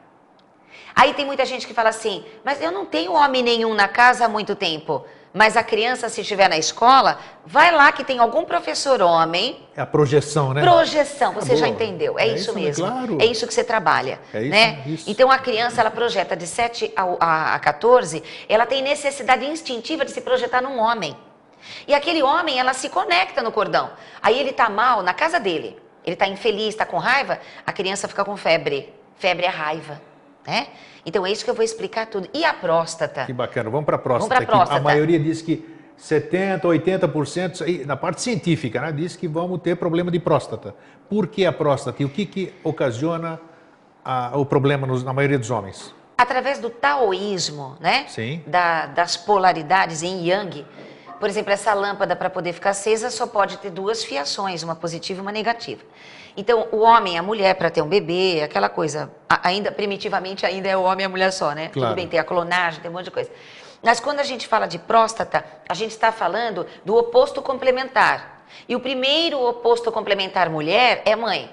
Aí tem muita gente que fala assim: mas eu não tenho homem nenhum na casa há muito tempo. Mas a criança, se estiver na escola, vai lá que tem algum professor homem. É a projeção, né? Projeção, você já entendeu. É, é isso, isso, mesmo. Claro. É isso que você trabalha. É isso, né? Isso. Então a criança, ela projeta de 7 a, a 14, ela tem necessidade instintiva de se projetar num homem. E aquele homem, ela se conecta no cordão. Aí ele tá mal na casa dele. Ele tá infeliz, tá com raiva, a criança fica com febre. Febre é raiva, né? Então é isso que eu vou explicar tudo. E a próstata? Que bacana. Vamos para a próstata. Vamos próstata. A maioria diz que 70, 80%, na parte científica, né, diz que vamos ter problema de próstata. Por que a próstata? E o que, que ocasiona a, o problema nos, na maioria dos homens? Através do taoísmo, né? Sim. Da, das polaridades em Yang. Por exemplo, essa lâmpada para poder ficar acesa só pode ter duas fiações, uma positiva e uma negativa. Então, o homem, a mulher para ter um bebê, aquela coisa, ainda primitivamente ainda é o homem e a mulher só, né? Claro. Tudo bem, tem a clonagem, tem um monte de coisa. Mas quando a gente fala de próstata, a gente está falando do oposto complementar. E o primeiro oposto complementar mulher é mãe.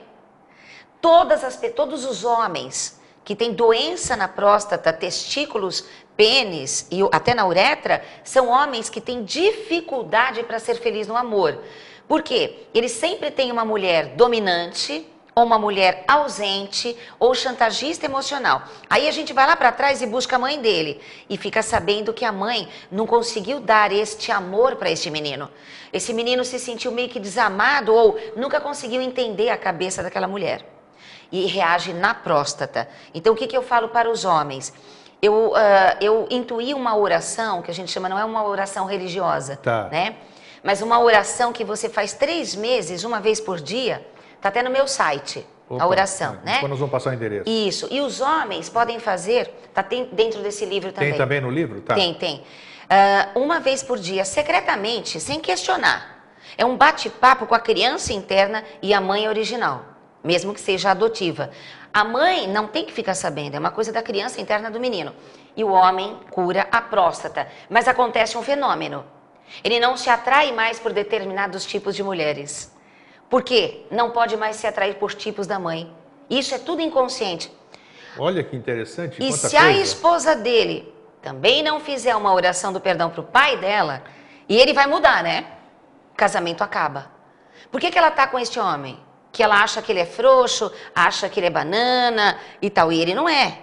Todas as, todos os homens que têm doença na próstata, testículos, pênis e até na uretra, são homens que têm dificuldade para ser feliz no amor. Por quê? Ele sempre tem uma mulher dominante, ou uma mulher ausente ou chantagista emocional. Aí a gente vai lá para trás e busca a mãe dele e fica sabendo que a mãe não conseguiu dar este amor para este menino. Esse menino se sentiu meio que desamado ou nunca conseguiu entender a cabeça daquela mulher e reage na próstata. Então o que, que eu falo para os homens? Eu, uh, eu intuí uma oração que a gente chama, não é uma oração religiosa, tá. né? Mas uma oração que você faz três meses, uma vez por dia, está até no meu site. Opa, a oração, é, né? Quando nós vamos passar o endereço. Isso. E os homens podem fazer, está dentro desse livro também. Tem também no livro? Tá. Tem, tem. Uh, uma vez por dia, secretamente, sem questionar. É um bate-papo com a criança interna e a mãe original, mesmo que seja adotiva. A mãe não tem que ficar sabendo, é uma coisa da criança interna do menino. E o homem cura a próstata. Mas acontece um fenômeno. Ele não se atrai mais por determinados tipos de mulheres. Por quê? Não pode mais se atrair por tipos da mãe. Isso é tudo inconsciente. Olha que interessante. E se coisa. a esposa dele também não fizer uma oração do perdão para o pai dela, e ele vai mudar, né? O casamento acaba. Por que, que ela tá com este homem? Que ela acha que ele é frouxo, acha que ele é banana e tal. E ele não é.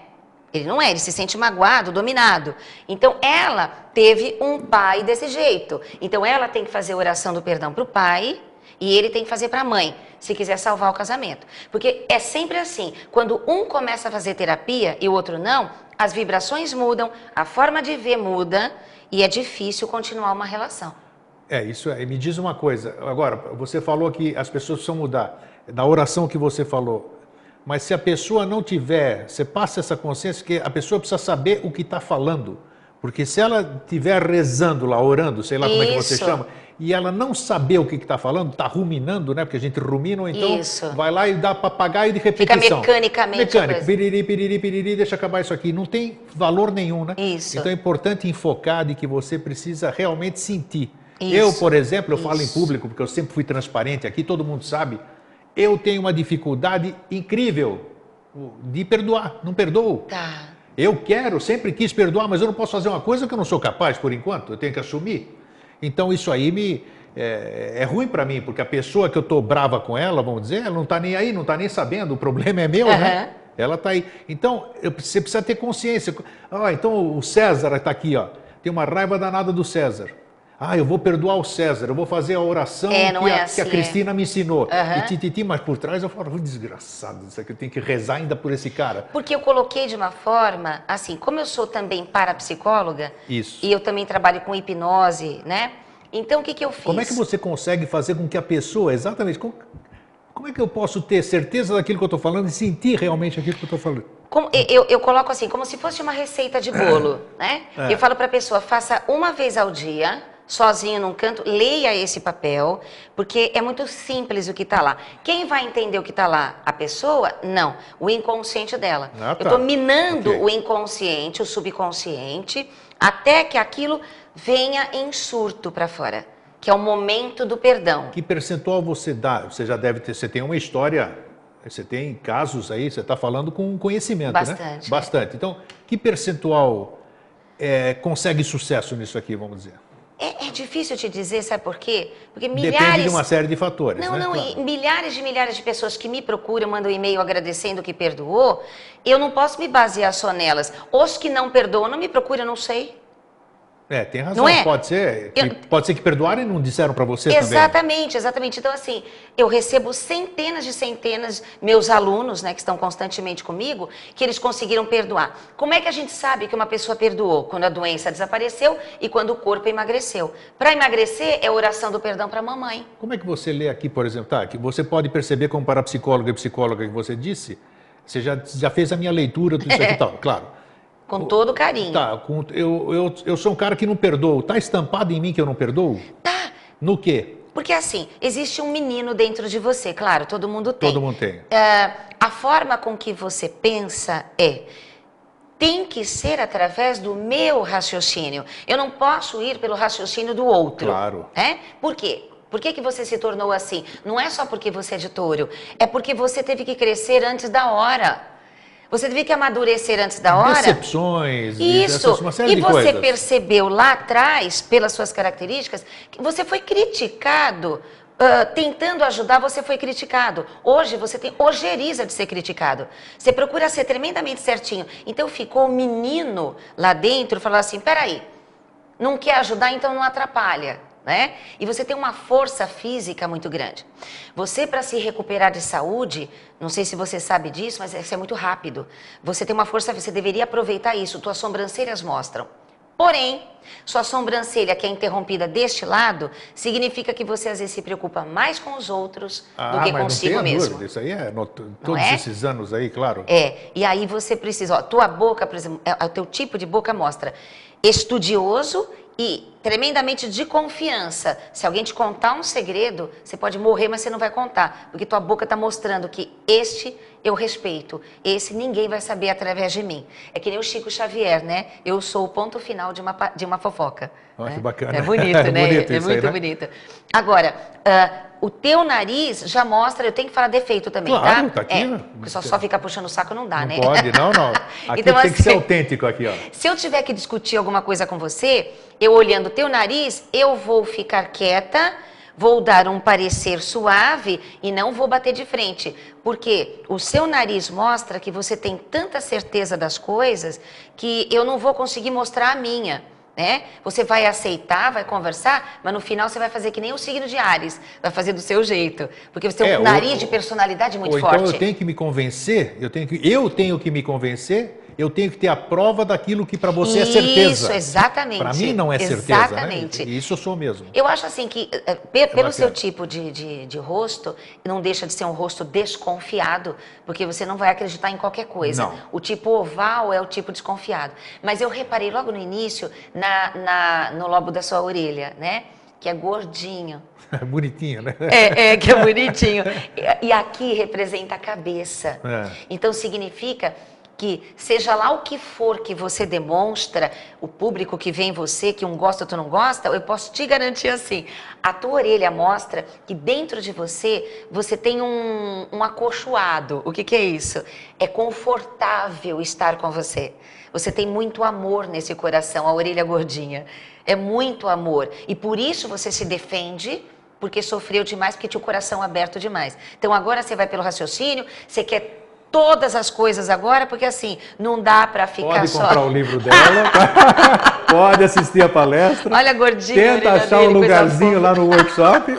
Ele não é, ele se sente magoado, dominado. Então ela teve um pai desse jeito. Então ela tem que fazer oração do perdão para o pai e ele tem que fazer para a mãe, se quiser salvar o casamento. Porque é sempre assim: quando um começa a fazer terapia e o outro não, as vibrações mudam, a forma de ver muda e é difícil continuar uma relação. É, isso é. Me diz uma coisa. Agora, você falou que as pessoas precisam mudar. Na oração que você falou, mas se a pessoa não tiver, você passa essa consciência que a pessoa precisa saber o que está falando. Porque se ela estiver rezando lá, orando, sei lá como Isso. é que você chama, e ela não saber o que está falando, está ruminando, né? Porque a gente rumina, ou então isso. vai lá e dá papagaio de repetição. Fica mecanicamente. Mecânico, piriri, piriri, piriri, deixa acabar isso aqui. Não tem valor nenhum, né? Isso. Então é importante enfocar de que você precisa realmente sentir. Isso. Eu, por exemplo, eu falo em público, porque eu sempre fui transparente aqui, todo mundo sabe, eu tenho uma dificuldade incrível de perdoar, não perdoo. Tá. Eu quero, sempre quis perdoar, mas eu não posso fazer uma coisa que eu não sou capaz por enquanto, eu tenho que assumir. Então isso aí me é, é ruim para mim, porque a pessoa que eu estou brava com ela, vamos dizer, ela não está nem aí, não está nem sabendo, o problema é meu, uhum. né? Ela está aí. Então, eu, você precisa ter consciência. Ah, então o César está aqui, ó. Tem uma raiva danada do César. Ah, eu vou perdoar o César, eu vou fazer a oração é, que, a, assim, que, a, Cristina é. me ensinou. Uhum. E tititi, mas por trás eu falo, desgraçado, isso aqui eu tenho que rezar ainda por esse cara. Porque eu coloquei de uma forma, assim, como eu sou também parapsicóloga, isso. e eu também trabalho com hipnose, né? Então o que, que eu fiz? Como é que você consegue fazer com que a pessoa, exatamente, como, como é que eu posso ter certeza daquilo que eu estou falando e sentir realmente aquilo que eu estou falando? Como, eu, eu, coloco assim, como se fosse uma receita de bolo, né? É. Eu falo para a pessoa, faça uma vez ao dia sozinho num canto, leia esse papel, porque é muito simples o que está lá. Quem vai entender o que está lá? A pessoa? Não, o inconsciente dela. Ah, tá. Eu estou minando okay. o inconsciente, o subconsciente, até que aquilo venha em surto para fora, que é o momento do perdão. Que percentual você dá? Você já deve ter, você tem uma história, você tem casos aí, você está falando com conhecimento, Bastante, né? Bastante. Então, que percentual é, consegue sucesso nisso aqui, vamos dizer? É, é, difícil te dizer, sabe por quê? Porque milhares. Depende de uma série de fatores. Não, né? não, claro. milhares de milhares de pessoas que me procuram, mandam um e-mail agradecendo que perdoou, eu não posso me basear só nelas. Os que não perdoam, não me procuram, não sei. É, tem razão. Não é? Pode ser. Que, eu... Pode ser que perdoaram e não disseram para você exatamente, também. Exatamente, exatamente. Então, assim, eu recebo centenas de centenas, meus alunos, né, que estão constantemente comigo, que eles conseguiram perdoar. Como é que a gente sabe que uma pessoa perdoou? Quando a doença desapareceu e quando o corpo emagreceu. Para emagrecer, é oração do perdão para a mamãe. Como é que você lê aqui, por exemplo, tá? Que você pode perceber como parapsicóloga e psicóloga que você disse, você já, já fez a minha leitura, tudo isso aqui e tal, claro. Com todo carinho. Tá, com, eu, eu, eu sou um cara que não perdoo. Tá estampado em mim que eu não perdoo? Tá. No quê? Porque assim, existe um menino dentro de você, claro, todo mundo tem. Todo mundo tem. É, a forma com que você pensa é tem que ser através do meu raciocínio. Eu não posso ir pelo raciocínio do outro. Claro. É? Por quê? Por que, que você se tornou assim? Não é só porque você é de touro, é porque você teve que crescer antes da hora. Você devia que amadurecer antes da hora. Decepções. Isso. E você percebeu lá atrás, pelas suas características, que você foi criticado. Uh, tentando ajudar, você foi criticado. Hoje você tem ojeriza de ser criticado. Você procura ser tremendamente certinho. Então ficou o menino lá dentro falando assim: peraí, não quer ajudar, então não atrapalha né? E você tem uma força física muito grande. Você, para se recuperar de saúde, não sei se você sabe disso, mas isso é muito rápido. Você tem uma força, você deveria aproveitar isso. Tuas sobrancelhas mostram. Porém, sua sobrancelha que é interrompida deste lado, significa que você às vezes se preocupa mais com os outros ah, do que consigo mesmo. Dúvida. Isso aí é no, todos é? esses anos aí, claro. É, e aí você precisa, ó, tua boca, por exemplo, é, o teu tipo de boca mostra estudioso e tremendamente de confiança. Se alguém te contar um segredo, você pode morrer, mas você não vai contar, porque tua boca está mostrando que este eu respeito. Esse ninguém vai saber através de mim. É que nem o Chico Xavier, né? Eu sou o ponto final de uma, de uma fofoca. Oh, né? Que bacana. É bonito, é né? bonito é muito aí, né? bonito. Agora, uh, o teu nariz já mostra, eu tenho que falar defeito também, claro, tá? tá aqui, é, né? só, só ficar puxando o saco não dá, Não né? pode, não, não. Aqui Então, tem que ser assim, autêntico aqui, ó. Se eu tiver que discutir alguma coisa com você, eu olhando o teu nariz, eu vou ficar quieta, vou dar um parecer suave e não vou bater de frente. Porque o seu nariz mostra que você tem tanta certeza das coisas que eu não vou conseguir mostrar a minha. Né? Você vai aceitar, vai conversar, mas no final você vai fazer que nem o signo de Ares, vai fazer do seu jeito, porque você tem É, um ou- nariz de personalidade muito Ou então forte. eu tenho que me convencer, eu tenho que, eu tenho que me convencer, eu tenho que ter a prova daquilo que para você é certeza. Isso, exatamente. Para mim não é certeza, Exatamente. né? Isso eu sou mesmo. Eu acho assim que, eh, pe- pelo bacana. seu tipo de, de, de rosto, não deixa de ser um rosto desconfiado, porque você não vai acreditar em qualquer coisa. Não. O tipo oval é o tipo desconfiado. Mas eu reparei logo no início, na, na- no lobo da sua orelha, né? Que é gordinho. Bonitinho, né? É, é, que é bonitinho. E, e aqui representa a cabeça. É. Então significa que seja lá o que for que você demonstra, o público que vê em você, que um gosta, outro não gosta, eu posso te garantir assim, a tua orelha mostra que dentro de você, você tem um, um acolchoado. O que, que é isso? É confortável estar com você. Você tem muito amor nesse coração, a orelha gordinha. É muito amor. E por isso você se defende, porque sofreu demais, porque tinha o coração aberto demais. Então agora você vai pelo raciocínio, você quer todas as coisas agora, porque assim, não dá pra ficar Pode só. comprar o livro dela, pode assistir a palestra. Olha a gordinha. Tenta orelha achar um lugarzinho lá no workshop.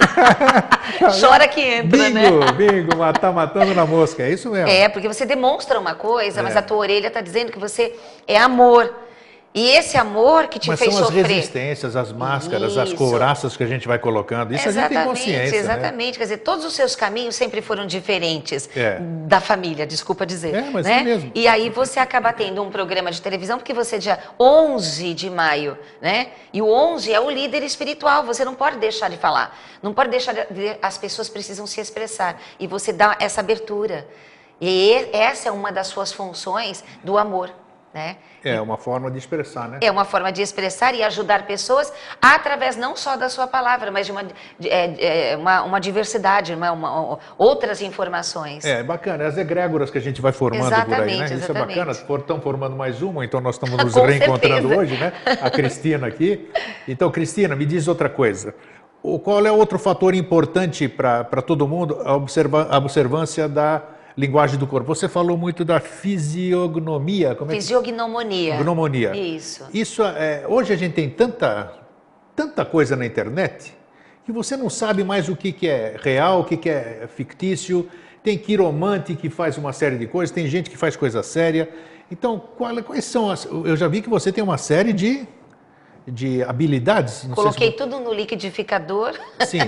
Chora que entra, né? bingo, bingo, tá matando na mosca, é isso mesmo. É, porque você demonstra uma coisa, mas É. a tua orelha está dizendo que você é amor. E esse amor que te Mas fez são as sofrer. resistências, as máscaras, as Isso. couraças que a gente vai colocando. Isso a gente tem consciência. né? Exatamente. Quer dizer, todos os seus caminhos sempre foram diferentes É. da família, desculpa dizer. É, mas né? é mesmo. E aí você acaba tendo um programa de televisão, porque você é dia 11 de maio, né? E o 11 é o líder espiritual, você não pode deixar de falar. Não pode deixar de... As pessoas precisam se expressar. E você dá essa abertura. E- essa é uma das suas funções do amor, né? É uma forma de expressar, né? É uma forma de expressar e ajudar pessoas através não só da sua palavra, mas de uma, de- é, é, uma, uma diversidade, uma, uma- outras informações. É, bacana. As egrégoras que a gente vai formando por aí, né? Exatamente, Isso é exatamente. bacana. Estão formando mais uma, então nós estamos nos reencontrando certeza. hoje, né? A Cristina aqui. Então, Cristina, me diz outra coisa. O, qual é outro fator importante para todo mundo? A, observa, a observância da linguagem do corpo. Você falou muito da fisiognomia. Como é que Fisiognomonia. Gnomonia. Isso. Isso é, hoje a gente tem tanta, tanta coisa na internet que você não sabe mais o que, que é real, o que, que é fictício. Tem quiromante que faz uma série de coisas, tem gente que faz coisa séria. Então, qual- quais são as. Eu já vi que você tem uma série de, de habilidades. não sei se Coloquei tudo no liquidificador. Sim.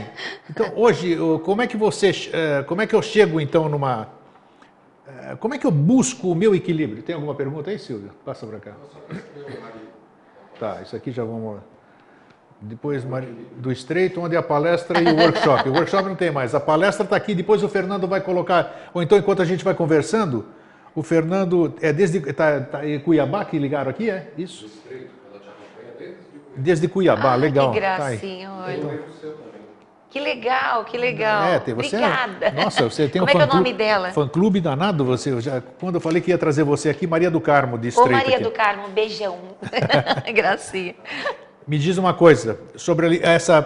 Então, hoje, como é que você, eh, como é que eu chego então numa, como é que eu busco o meu equilíbrio? Tem alguma pergunta aí, Silvia? Passa para cá. Tá, isso aqui já vamos. Depois do estreito, onde é a palestra e o workshop. O workshop não tem mais. A palestra está aqui. Depois o Fernando vai colocar. Ou então, enquanto a gente vai conversando, o Fernando é desde tá, tá em Cuiabá que ligaram aqui, é isso? Desde Cuiabá, Ah, legal. Que Tá gracinha, olha. Que legal, que legal. É, tem você. Obrigada. Nossa, você tem Como um é que é o nome dela? Fã-clube danado, você. Já, quando eu falei que ia trazer você aqui, Maria do Carmo, de Ô, Estreito. Maria aqui. do Carmo, beijão. Gracinha. Me diz uma coisa sobre essa.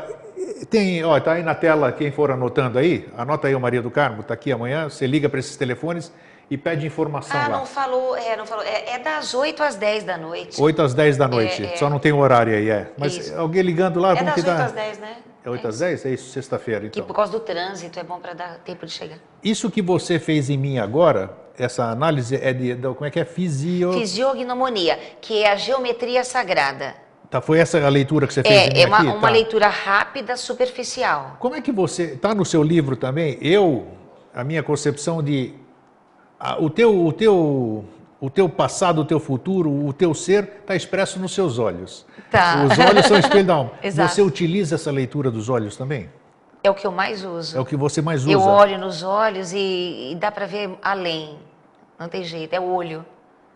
Tem, ó, tá aí na tela, quem for anotando aí, anota aí o Maria do Carmo, tá aqui amanhã, você liga para esses telefones e pede informação Ah, lá. não falou, é, não falou. É, é das 8 às 10 da noite. 8 às 10 da noite, É, é. só não tem o horário aí, é. Mas Isso. alguém ligando lá, É como das que 8 dá? às 10, né? É 8 às 10? É isso, sexta-feira, Que então. por causa do trânsito é bom para dar tempo de chegar. Isso que você fez em mim agora, essa análise é de, de- como é que é? Fisio... Fisiognomonia, que é a geometria sagrada. Tá, foi essa a leitura que você fez em mim É, é uma, aqui? uma Tá. leitura rápida, superficial. Como é que você está no seu livro também? Eu, a minha concepção de a- o teu, o teu, o teu passado, o teu futuro, o teu ser está expresso nos seus olhos. Tá. Os olhos são espelho da alma. Você utiliza essa leitura dos olhos também? É o que eu mais uso. É o que você mais usa. Eu olho nos olhos e, e dá para ver além. Não tem jeito, é o olho.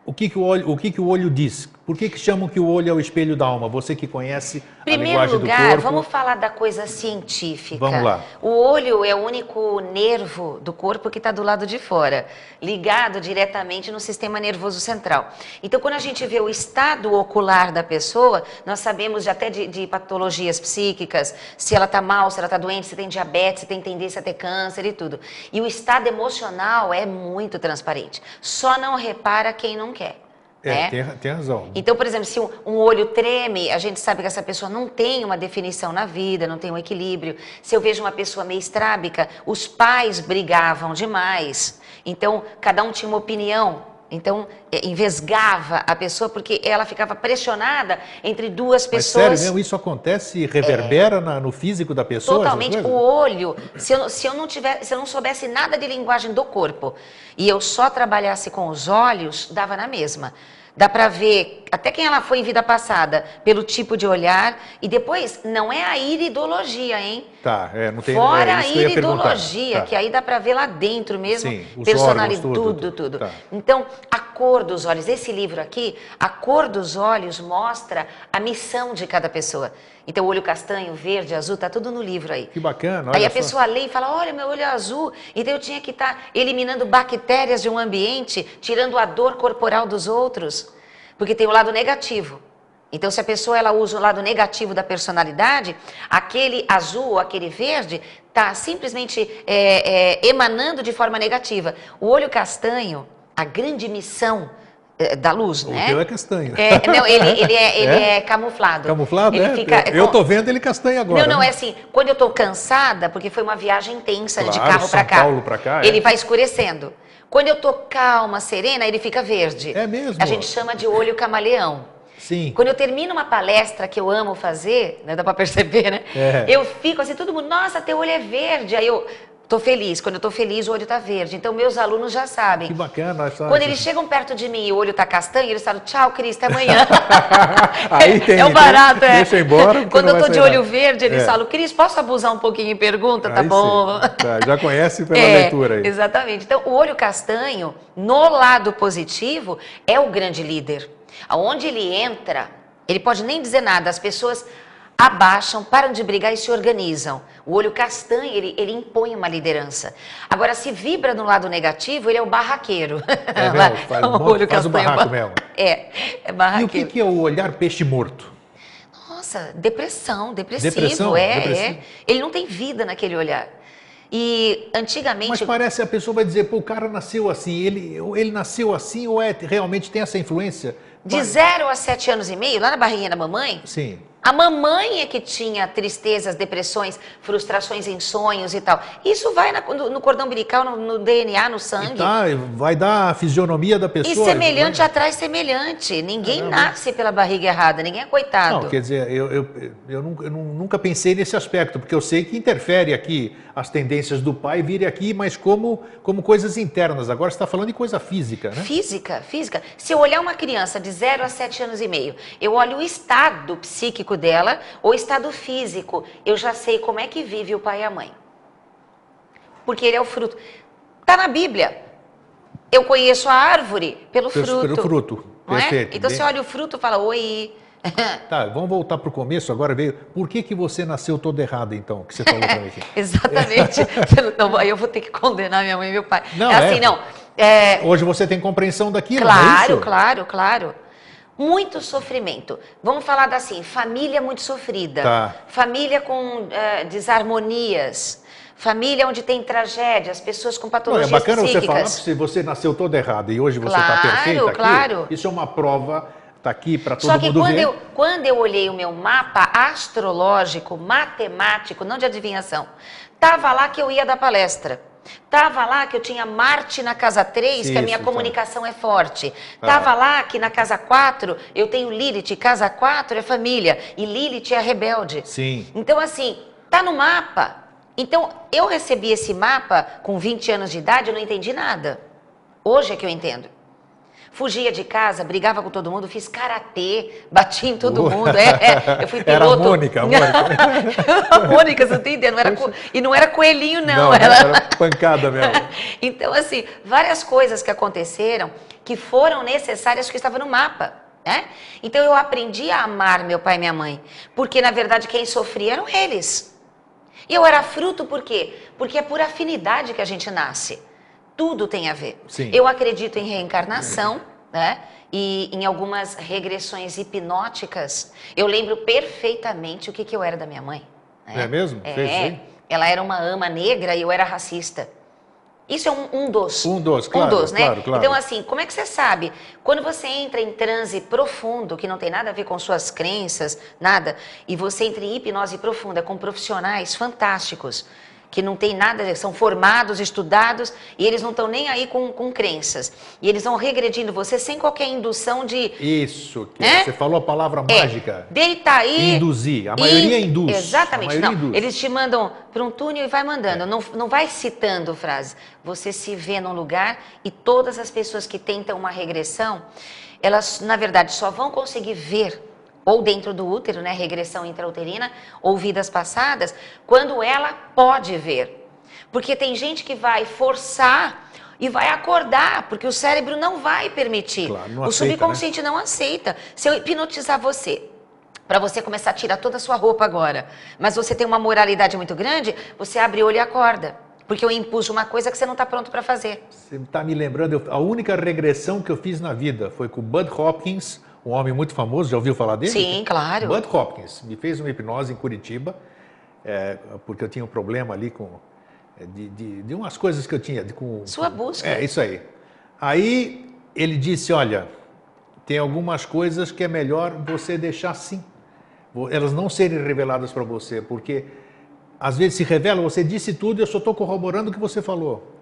O que, que, o, olho, o que, que o olho diz? Por que, que chamam que o olho é o espelho da alma? Você que conhece Primeiro a linguagem lugar, do corpo. vamos falar da coisa científica. Vamos lá. O olho é o único nervo do corpo que está do lado de fora, ligado diretamente no sistema nervoso central. Então, quando a gente vê o estado ocular da pessoa, nós sabemos até de, de patologias psíquicas, se ela está mal, se ela está doente, se tem diabetes, se tem tendência a ter câncer e tudo. E o estado emocional é muito transparente. Só não repara quem não quer. É, né? tem, tem, razão. Então, por exemplo, se um, um, olho treme, a gente sabe que essa pessoa não tem uma definição na vida, não tem um equilíbrio. Se eu vejo uma pessoa meio estrábica, os pais brigavam demais. Então, cada um tinha uma opinião. Então, envesgava a pessoa porque ela ficava pressionada entre duas pessoas. Mas sério mesmo, isso acontece e reverbera é, na, no físico da pessoa? Totalmente. O olho, se eu, se eu não tiver, se eu não soubesse nada de linguagem do corpo e eu só trabalhasse com os olhos, dava na mesma. Dá para ver até quem ela foi em vida passada pelo tipo de olhar e depois não é a iridologia, hein? Tá, é, não tem Fora é, a iridologia, tá. que aí dá para ver lá dentro mesmo, Sim, personalidade, órgãos, tudo, tudo, tudo. Tá. Então, a cor dos olhos, esse livro aqui, a cor dos olhos mostra a missão de cada pessoa. Então, o olho castanho, verde, azul, tá tudo no livro aí. Que bacana. aí a só. pessoa lê e fala: olha, meu olho é azul. Então, eu tinha que estar tá eliminando bactérias de um ambiente, tirando a dor corporal dos outros. Porque tem o lado negativo. Então, se a pessoa ela usa o lado negativo da personalidade, aquele azul, aquele verde, está simplesmente é, é, emanando de forma negativa. O olho castanho, a grande missão é, da luz, o né? O teu é castanho. É, não, ele, ele, é, ele é? camuflado. Camuflado, ele é? Fica, eu estou vendo ele castanho agora. Não, não, né? é assim, quando eu estou cansada, porque foi uma viagem intensa claro, de carro para cá. Paulo para cá, ele é. vai escurecendo. Quando eu tô calma, serena, ele fica verde. É mesmo? A gente chama de olho camaleão. Sim. Quando eu termino uma palestra que eu amo fazer, né, dá para perceber, né? É. Eu fico assim, todo mundo, nossa, teu olho é verde. Aí eu tô feliz. Quando eu tô feliz, o olho tá verde. Então meus alunos já sabem. Que bacana. Essa... Quando eles chegam perto de mim e o olho tá castanho, eles falam, tchau, Cris, até amanhã. Aí tem, é o barato, é. Deixa embora. Quando eu tô de olho verde, eles É. falam, Cris, posso abusar um pouquinho em pergunta? Tá Aí bom. Tá, já conhece pela É, leitura aí. Exatamente. Então, o olho castanho, no lado positivo, é o grande líder. Aonde ele entra, ele pode nem dizer nada, as pessoas abaixam, param de brigar e se organizam. O olho castanho, ele, ele impõe uma liderança. Agora, se vibra no lado negativo, ele é o barraqueiro. É? Faz, O olho faz o castanho barraco ba- mesmo. É, é E o barraqueiro. que, que é o olhar peixe morto? Nossa, depressão, depressivo, Depressão, é, depressivo. é. Ele não tem vida naquele olhar. E antigamente Mas parece a pessoa vai dizer, pô, o cara nasceu assim, ele, ele nasceu assim ou é, realmente tem essa influência? de 0 a 7 anos e meio, lá na barriguinha da mamãe, Sim. A mamãe é que tinha tristezas, depressões, frustrações em sonhos e tal. Isso vai na- no, no cordão umbilical, no, no DNA, no sangue. E tá, vai dar a fisionomia da E pessoa. semelhante vai- atrai semelhante. Ninguém Caramba. nasce pela barriga errada, ninguém é coitado. Não, quer dizer, eu, eu, eu, nunca, eu nunca pensei nesse aspecto, porque eu sei que interfere aqui as tendências do pai virem aqui, mas como, como coisas internas. Agora você está falando de coisa física, né? Física, física. Se eu olhar uma criança de 0 a 7 anos e meio, eu olho o estado psíquico dela, ou estado físico, eu já sei como é que vive o pai e a mãe. Porque ele é o fruto. Está na Bíblia. Eu conheço a árvore pelo fruto. pelo fruto. é? Perfeito. Então Bem- você olha o fruto e fala, oi. Tá, vamos voltar para o começo agora. Veio. Por que, que você nasceu todo errado, então? Que você falou para mim aqui. Exatamente. Não- eu vou ter que condenar minha mãe e meu pai. Não, é assim, é. não. É, Hoje você tem compreensão daquilo, é Claro, isso? claro, claro. Muito sofrimento. Vamos falar assim, família muito sofrida. Tá. Família com eh, desarmonias. Família onde tem tragédias, pessoas com Não, é patologias bacana você psíquicas. falar que se você nasceu todo errado e hoje você está Claro, perfeito aqui, claro. isso é uma prova, está aqui para todo Só que mundo quando ver. eu, quando eu olhei o meu mapa astrológico, matemático, não de adivinhação, tava lá que eu ia dar palestra. Tava lá que eu tinha Marte na casa 3, que a minha Isso, tá. comunicação é forte. Tá. Tava lá que na casa 4 eu tenho Lilith, casa 4 é família e Lilith é rebelde. Sim. Então, assim, tá no mapa. Então, eu recebi esse mapa com 20 anos de idade, eu não entendi nada. Hoje é que eu entendo. Fugia de casa, brigava com todo mundo, fiz karatê, bati em todo mundo. É, é, eu fui piloto. Era a Mônica, a Mônica. Mônica, você não entendendo? Não era co... E não era coelhinho, não. não era... era pancada mesmo. então, assim, várias coisas que aconteceram que foram necessárias que estavam no mapa. Né? Então eu aprendi a amar meu pai e minha mãe, porque na verdade quem sofria eram eles. E eu era fruto por quê? Porque é por afinidade que a gente nasce. Tudo tem a ver. Sim. Eu acredito em reencarnação, né? E em algumas regressões hipnóticas. Eu lembro perfeitamente o que, que eu era da minha mãe. Né? É mesmo? É. Fez, ela era uma ama negra e eu era racista. Isso é um, um dos. Um dos, claro. Um dos, né? Claro, claro. Então, assim, como é que você sabe? Quando você entra em transe profundo, que não tem nada a ver com suas crenças, nada, e você entra em hipnose profunda com profissionais fantásticos, que não tem nada, são formados, estudados, e eles não estão nem aí com, com crenças. E eles vão regredindo você sem qualquer indução de. Isso, que né? você falou a palavra é, mágica. Deita aí. Induzir. A maioria in... induz. Exatamente. Não, induz. Eles te mandam para um túnel e vai mandando. É. Não, não vai citando frases. Você se vê num lugar e todas as pessoas que tentam uma regressão, elas, na verdade, só vão conseguir ver ou dentro do útero, né, regressão intrauterina, ou vidas passadas, quando ela pode ver. Porque tem gente que vai forçar e vai acordar, porque o cérebro não vai permitir. Claro, o aceita, subconsciente né? não aceita. Se eu hipnotizar você, para você começar a tirar toda a sua roupa agora, mas você tem uma moralidade muito grande, você abre o olho e acorda. Porque eu impus uma coisa que você não está pronto para fazer. Você está me lembrando, eu, a única regressão que eu fiz na vida foi com o Bud Hopkins, um homem muito famoso, já ouviu falar dele? Sim, claro. Bud Hopkins me fez uma hipnose em Curitiba, é, porque eu tinha um problema ali com é, de, de, de umas coisas que eu tinha. De, com, Sua busca. É, isso aí. Aí ele disse, olha, tem algumas coisas que é melhor você deixar assim, elas não serem reveladas para você, porque às vezes se revela, você disse tudo e eu só estou corroborando o que você falou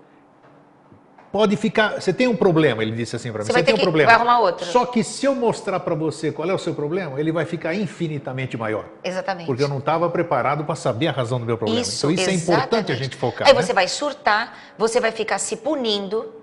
pode ficar. Você tem um problema, ele disse assim para mim. Você, você tem um problema. Vai arrumar outro. Só que se eu mostrar para você qual é o seu problema, ele vai ficar infinitamente maior. Exatamente. Porque eu não estava preparado para saber a razão do meu problema. Isso, então isso exatamente. é importante a gente focar. Aí né? você vai surtar, você vai ficar se punindo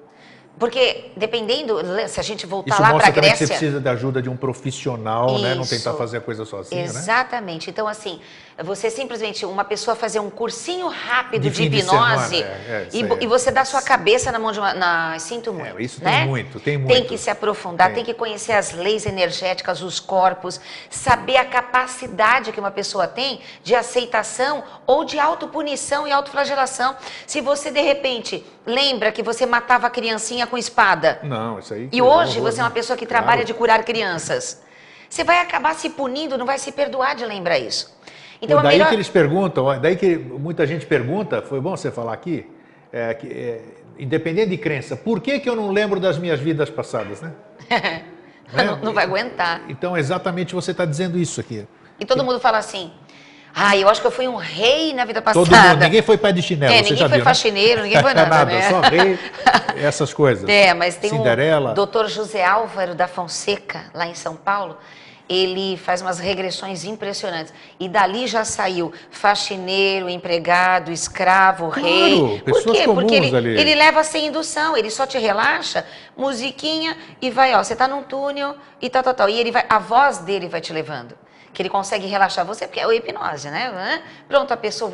porque dependendo, se a gente voltar Isso lá para a Grécia... que você precisa da ajuda de um profissional, Isso. né? Não tentar fazer a coisa sozinho, Exatamente. né? Exatamente. Então, assim, você simplesmente, uma pessoa fazer um cursinho rápido de, de hipnose de é, é, e, e, você dá sua cabeça na mão de uma... Na, sinto é, muito, é, Isso né? tem muito, tem muito. Tem que se aprofundar, tem. tem que conhecer as leis energéticas, os corpos, saber a capacidade que uma pessoa tem de aceitação ou de autopunição e autoflagelação. Se você, de repente, lembra que você matava a criancinha com espada. Não, isso aí. E hoje você é uma pessoa que claro. trabalha de curar crianças. Você vai acabar se punindo, não vai se perdoar de lembrar isso. Então, daí melhor... que eles perguntam, daí que muita gente pergunta, foi bom você falar aqui, é, que, é, independente de crença, por que, que eu não lembro das minhas vidas passadas, né? né? Não, não, vai aguentar. Então, exatamente você está dizendo isso aqui. E todo mundo fala assim, ah, eu acho que eu fui um rei na vida passada. Todo mundo, ninguém foi pé de chinelo, é, você ninguém foi viu, faxineiro, né? ninguém foi nada, nada né? só rei, essas coisas. É, mas tem Cinderela. o doutor José Álvaro da Fonseca, lá em São Paulo, ele faz umas regressões impressionantes. E dali já saiu faxineiro, empregado, escravo, claro, rei. Pessoas Por quê? comuns Porque ele, ali. ele leva sem indução, ele só te relaxa, musiquinha e vai, ó, você tá num túnel e tal, tal, tal. E ele vai, a voz dele vai te levando que ele consegue relaxar você, porque é a hipnose, né? Pronto, a pessoa.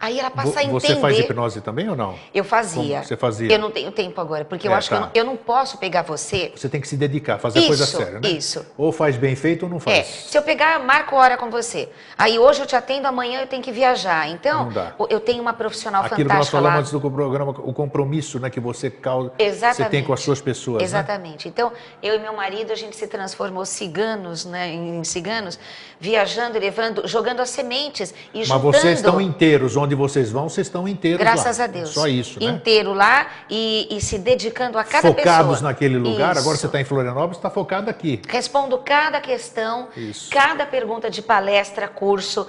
Aí ela passa a entender. Você faz hipnose também ou não? Eu fazia. Como você fazia? Eu não tenho tempo agora, porque é, eu acho tá. que eu não, eu não, posso pegar você. Você tem que se dedicar, fazer isso, coisa séria, né? Isso. Ou faz bem feito ou não faz. É. Se eu pegar, marco hora com você. Aí hoje eu te atendo, amanhã eu tenho que viajar. Então, eu tenho uma profissional Aquilo fantástica. Aquilo que nós falamos antes do programa, o compromisso né, que você, causa, Exatamente. você tem com as suas pessoas. Exatamente. Né? Então, eu e meu marido, a gente se transformou ciganos, né, em ciganos, viajando, levando, jogando as sementes e Mas juntando. vocês estão inteiros, onde vocês vão, vocês estão inteiros Graças lá. a Deus. Só isso, né? Inteiro lá e, e se dedicando a cada Focados pessoa. Focados naquele lugar, isso. agora você está em Florianópolis, está focado aqui. Respondo cada questão, isso. cada pergunta de palestra, curso, uh,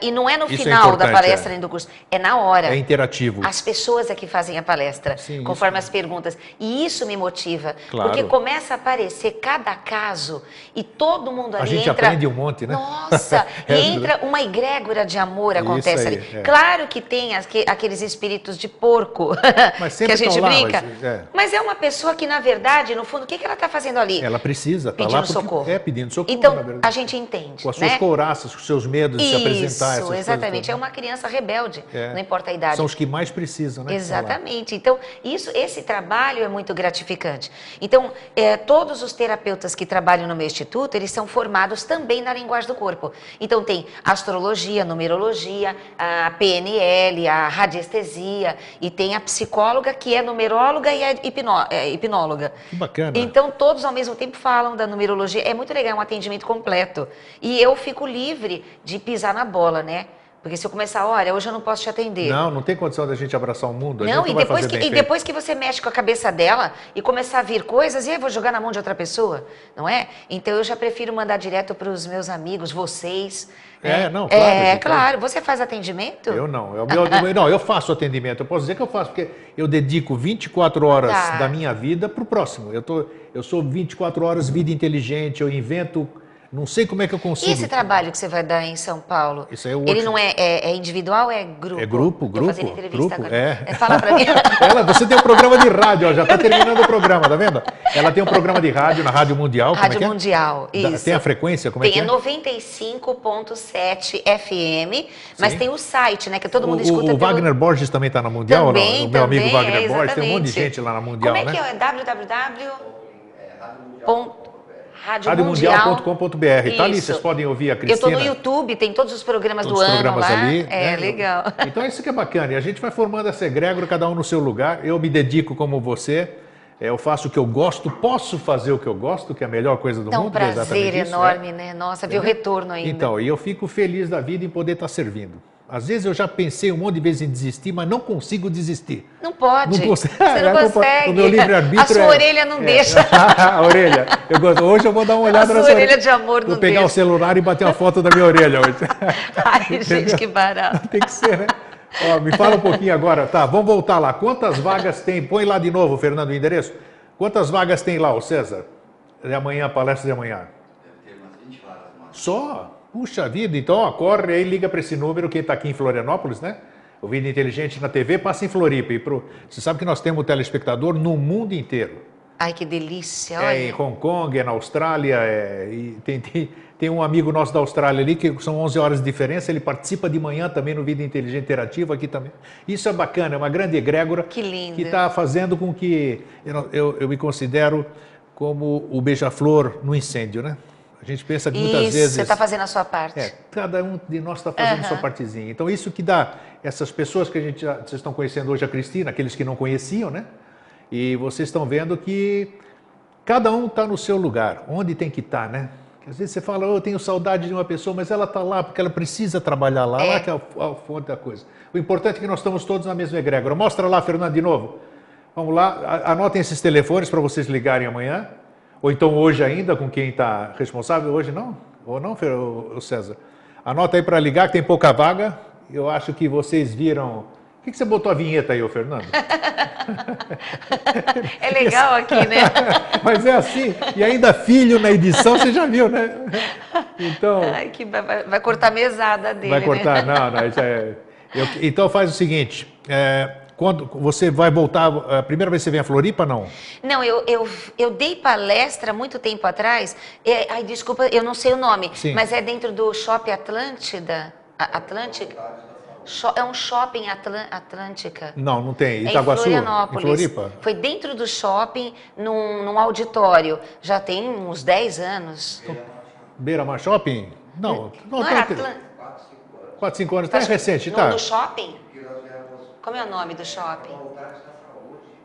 e não é no isso final é da palestra é. nem do curso, é na hora. É interativo. As pessoas é que fazem a palestra, Sim, conforme as perguntas. E isso me motiva, claro. porque começa a aparecer cada caso e todo mundo ali A gente entra... aprende um monte, né? Nossa, É e entra uma egrégora de amor acontece aí, ali. é. Claro que tem aqueles espíritos de porco que a gente lá, brinca. Mas é. mas é. uma pessoa que, na verdade, no fundo, o que, que ela está fazendo ali? Ela precisa, tá pedindo lá socorro. É, pedindo socorro. Então, a gente entende. Com as suas né? couraças, com os seus medos Isso, de se apresentar. Isso, exatamente. É uma criança rebelde, é. não importa a idade. São os que mais precisam, né? Exatamente. Então, isso, esse trabalho é muito gratificante. Então, é, todos os terapeutas que trabalham no meu instituto, eles são formados também na linguagem do corpo. Então, tem astrologia, numerologia, a PNL, a radiestesia, e tem a psicóloga que é numeróloga e é, hipnó é hipnóloga. Que bacana. Então, todos ao mesmo tempo falam da numerologia. É muito legal, é um atendimento completo. E eu fico livre de pisar na bola, né? Porque se eu começar, olha, hoje eu não posso te atender. Não, não tem condição da gente abraçar o mundo. não, e, depois que, e depois que você mexe com a cabeça dela e começar a vir coisas, e aí eu vou jogar na mão de outra pessoa, não é? Então eu já prefiro mandar direto para os meus amigos, vocês. É, é não, claro. É, claro. Você faz atendimento? Eu não. Eu, eu, não, eu faço atendimento. Eu posso dizer que eu faço, porque eu dedico 24 horas tá. da minha vida para o próximo. Eu, tô, eu sou 24 horas vida inteligente, eu invento não sei como é que eu consigo. E esse trabalho que você vai dar em São Paulo? Isso é o Ele não é, é, é, individual ou é grupo? É grupo, grupo. Fazendo entrevista grupo, agora. É. é. Fala pra mim. Ela, você tem um programa de rádio, ó, já está terminando o programa, tá vendo? Ela tem um programa de rádio na Rádio Mundial. Rádio é Mundial, isso. Tem a frequência? Como tem, é que é? Tem 95.7 FM, mas Sim. tem o site, né? Que todo mundo o, escuta. O, pelo... Wagner Borges também está na Mundial? Também, o meu também, amigo Wagner Borges, tem um monte de gente lá na Mundial, Como é né? que é? www radiomundial.com.br. Tá ali, vocês podem ouvir a Cristina. Eu estou no YouTube, tem todos os programas todos do os ano programas lá. ali. É, né? legal. Então isso que é bacana. E a gente vai formando essa egrégora, cada um no seu lugar. Eu me dedico como você. É, eu faço o que eu gosto, posso fazer o que eu gosto, que é a melhor coisa do então, mundo. É um prazer enorme, é. né? Nossa, ver o retorno ainda. Então, e eu fico feliz da vida em poder estar servindo. Às vezes eu já pensei um monte de vezes em desistir, mas não consigo desistir. Não pode. Não Você não é, consegue. O meu livre-arbítrio A sua é, orelha não é, deixa. a orelha. Eu gosto, hoje eu vou dar uma olhada na sua orelha. de amor Vou não pegar deixa. o celular e bater uma foto da minha orelha hoje. Ai, gente, que barato. Tem que ser, né? Ó, me fala um pouquinho agora. Tá, vamos voltar lá. Quantas vagas tem? Põe lá de novo, Fernando, o endereço. Quantas vagas tem lá, o César? De amanhã, a palestra de amanhã. Deve ter umas 20 vagas. Só? Puxa vida, então ó, corre aí, liga para esse número, quem está aqui em Florianópolis, né? O Vida Inteligente na TV passa em Floripa. E pro... Você sabe que nós temos telespectador no mundo inteiro. Ai, que delícia, olha. É em Hong Kong, é na Austrália, é... tem, tem, tem, um amigo nosso da Austrália ali, que são 11 horas de diferença, ele participa de manhã também no Vida Inteligente Interativo aqui também. Isso é bacana, é uma grande egrégora. Que lindo. Que está fazendo com que eu, eu, eu me considero como o beija-flor no incêndio, né? A gente pensa que muitas isso, vezes. Você está fazendo a sua parte. É, cada um de nós está fazendo a sua partezinha. Então, isso que dá essas pessoas que a gente já, vocês estão conhecendo hoje, a Cristina, aqueles que não conheciam, né? E vocês estão vendo que cada um está no seu lugar, onde tem que estar, tá, né? às vezes você fala, oh, eu tenho saudade de uma pessoa, mas ela está lá porque ela precisa trabalhar lá, é. lá que é a fonte da coisa. O importante é que nós estamos todos na mesma egrégora. Mostra lá, Fernando, de novo. Vamos lá, anotem esses telefones para vocês ligarem amanhã. Ou então hoje ainda, com quem está responsável, hoje não? Ou não, César? Anota aí para ligar, que tem pouca vaga. Eu acho que vocês viram. Por que, que você botou a vinheta aí, ô Fernando? é legal aqui, né? Mas é assim. E ainda filho na edição, você já viu, né? Então. Ai, que vai, vai cortar a mesada dele. Vai cortar, né? não, não. É, eu, então faz o seguinte. É, quando você vai voltar, a primeira vez que você vem a Floripa, não? Não, eu, eu, eu dei palestra muito tempo atrás, é, ai, desculpa, eu não sei o nome, Sim. mas é dentro do Shopping Atlântida, Atlântica? É um shopping Atlântica. Não, não tem. Itaguaçu? É em Florianópolis. Em Floripa? Foi dentro do shopping, num, num auditório. Já tem uns 10 anos. Beira-Mar Shopping? Não. Não, não, não é Atlântica. 4, 5 anos. Está recente, no, tá? No shopping? Como é o nome do shopping?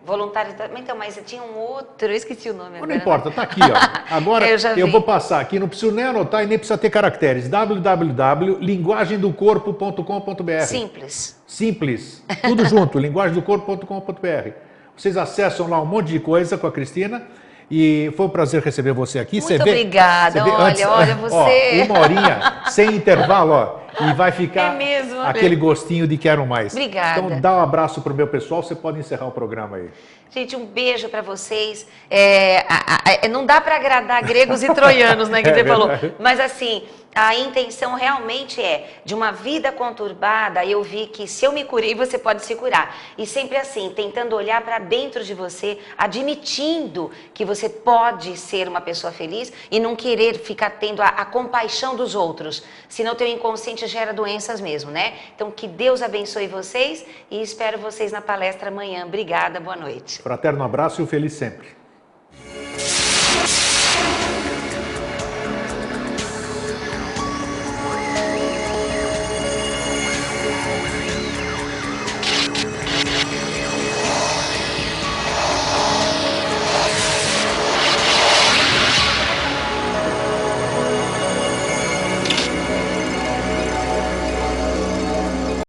Voluntários da Então, mas tinha um outro, eu esqueci o nome agora. Não importa, está aqui, ó. Agora eu, eu, vou passar aqui, não preciso nem anotar e nem precisa ter caracteres. www.linguagemdocorpo.com.br Simples. Simples. Tudo junto, linguagemdocorpo.com.br. Vocês acessam lá um monte de coisa com a Cristina. E foi um prazer receber você aqui. Muito você obrigada. Vê, olha, antes, olha você. Ó, uma horinha, sem intervalo, ó. e vai ficar é mesmo, aquele gostinho de quero mais. Obrigada. Então dá um abraço para o meu pessoal, você pode encerrar o programa aí. Gente, um beijo para vocês. É, a, a, é, não dá para agradar gregos e troianos, né, que é você falou. Mas assim, a intenção realmente é de uma vida conturbada. Eu vi que se eu me curei, você pode se curar. E sempre assim, tentando olhar para dentro de você, admitindo que você pode ser uma pessoa feliz e não querer ficar tendo a, a compaixão dos outros. Senão teu inconsciente gera doenças mesmo, né? Então que Deus abençoe vocês e espero vocês na palestra amanhã. Obrigada, boa noite. Fraterno abraço e o feliz sempre.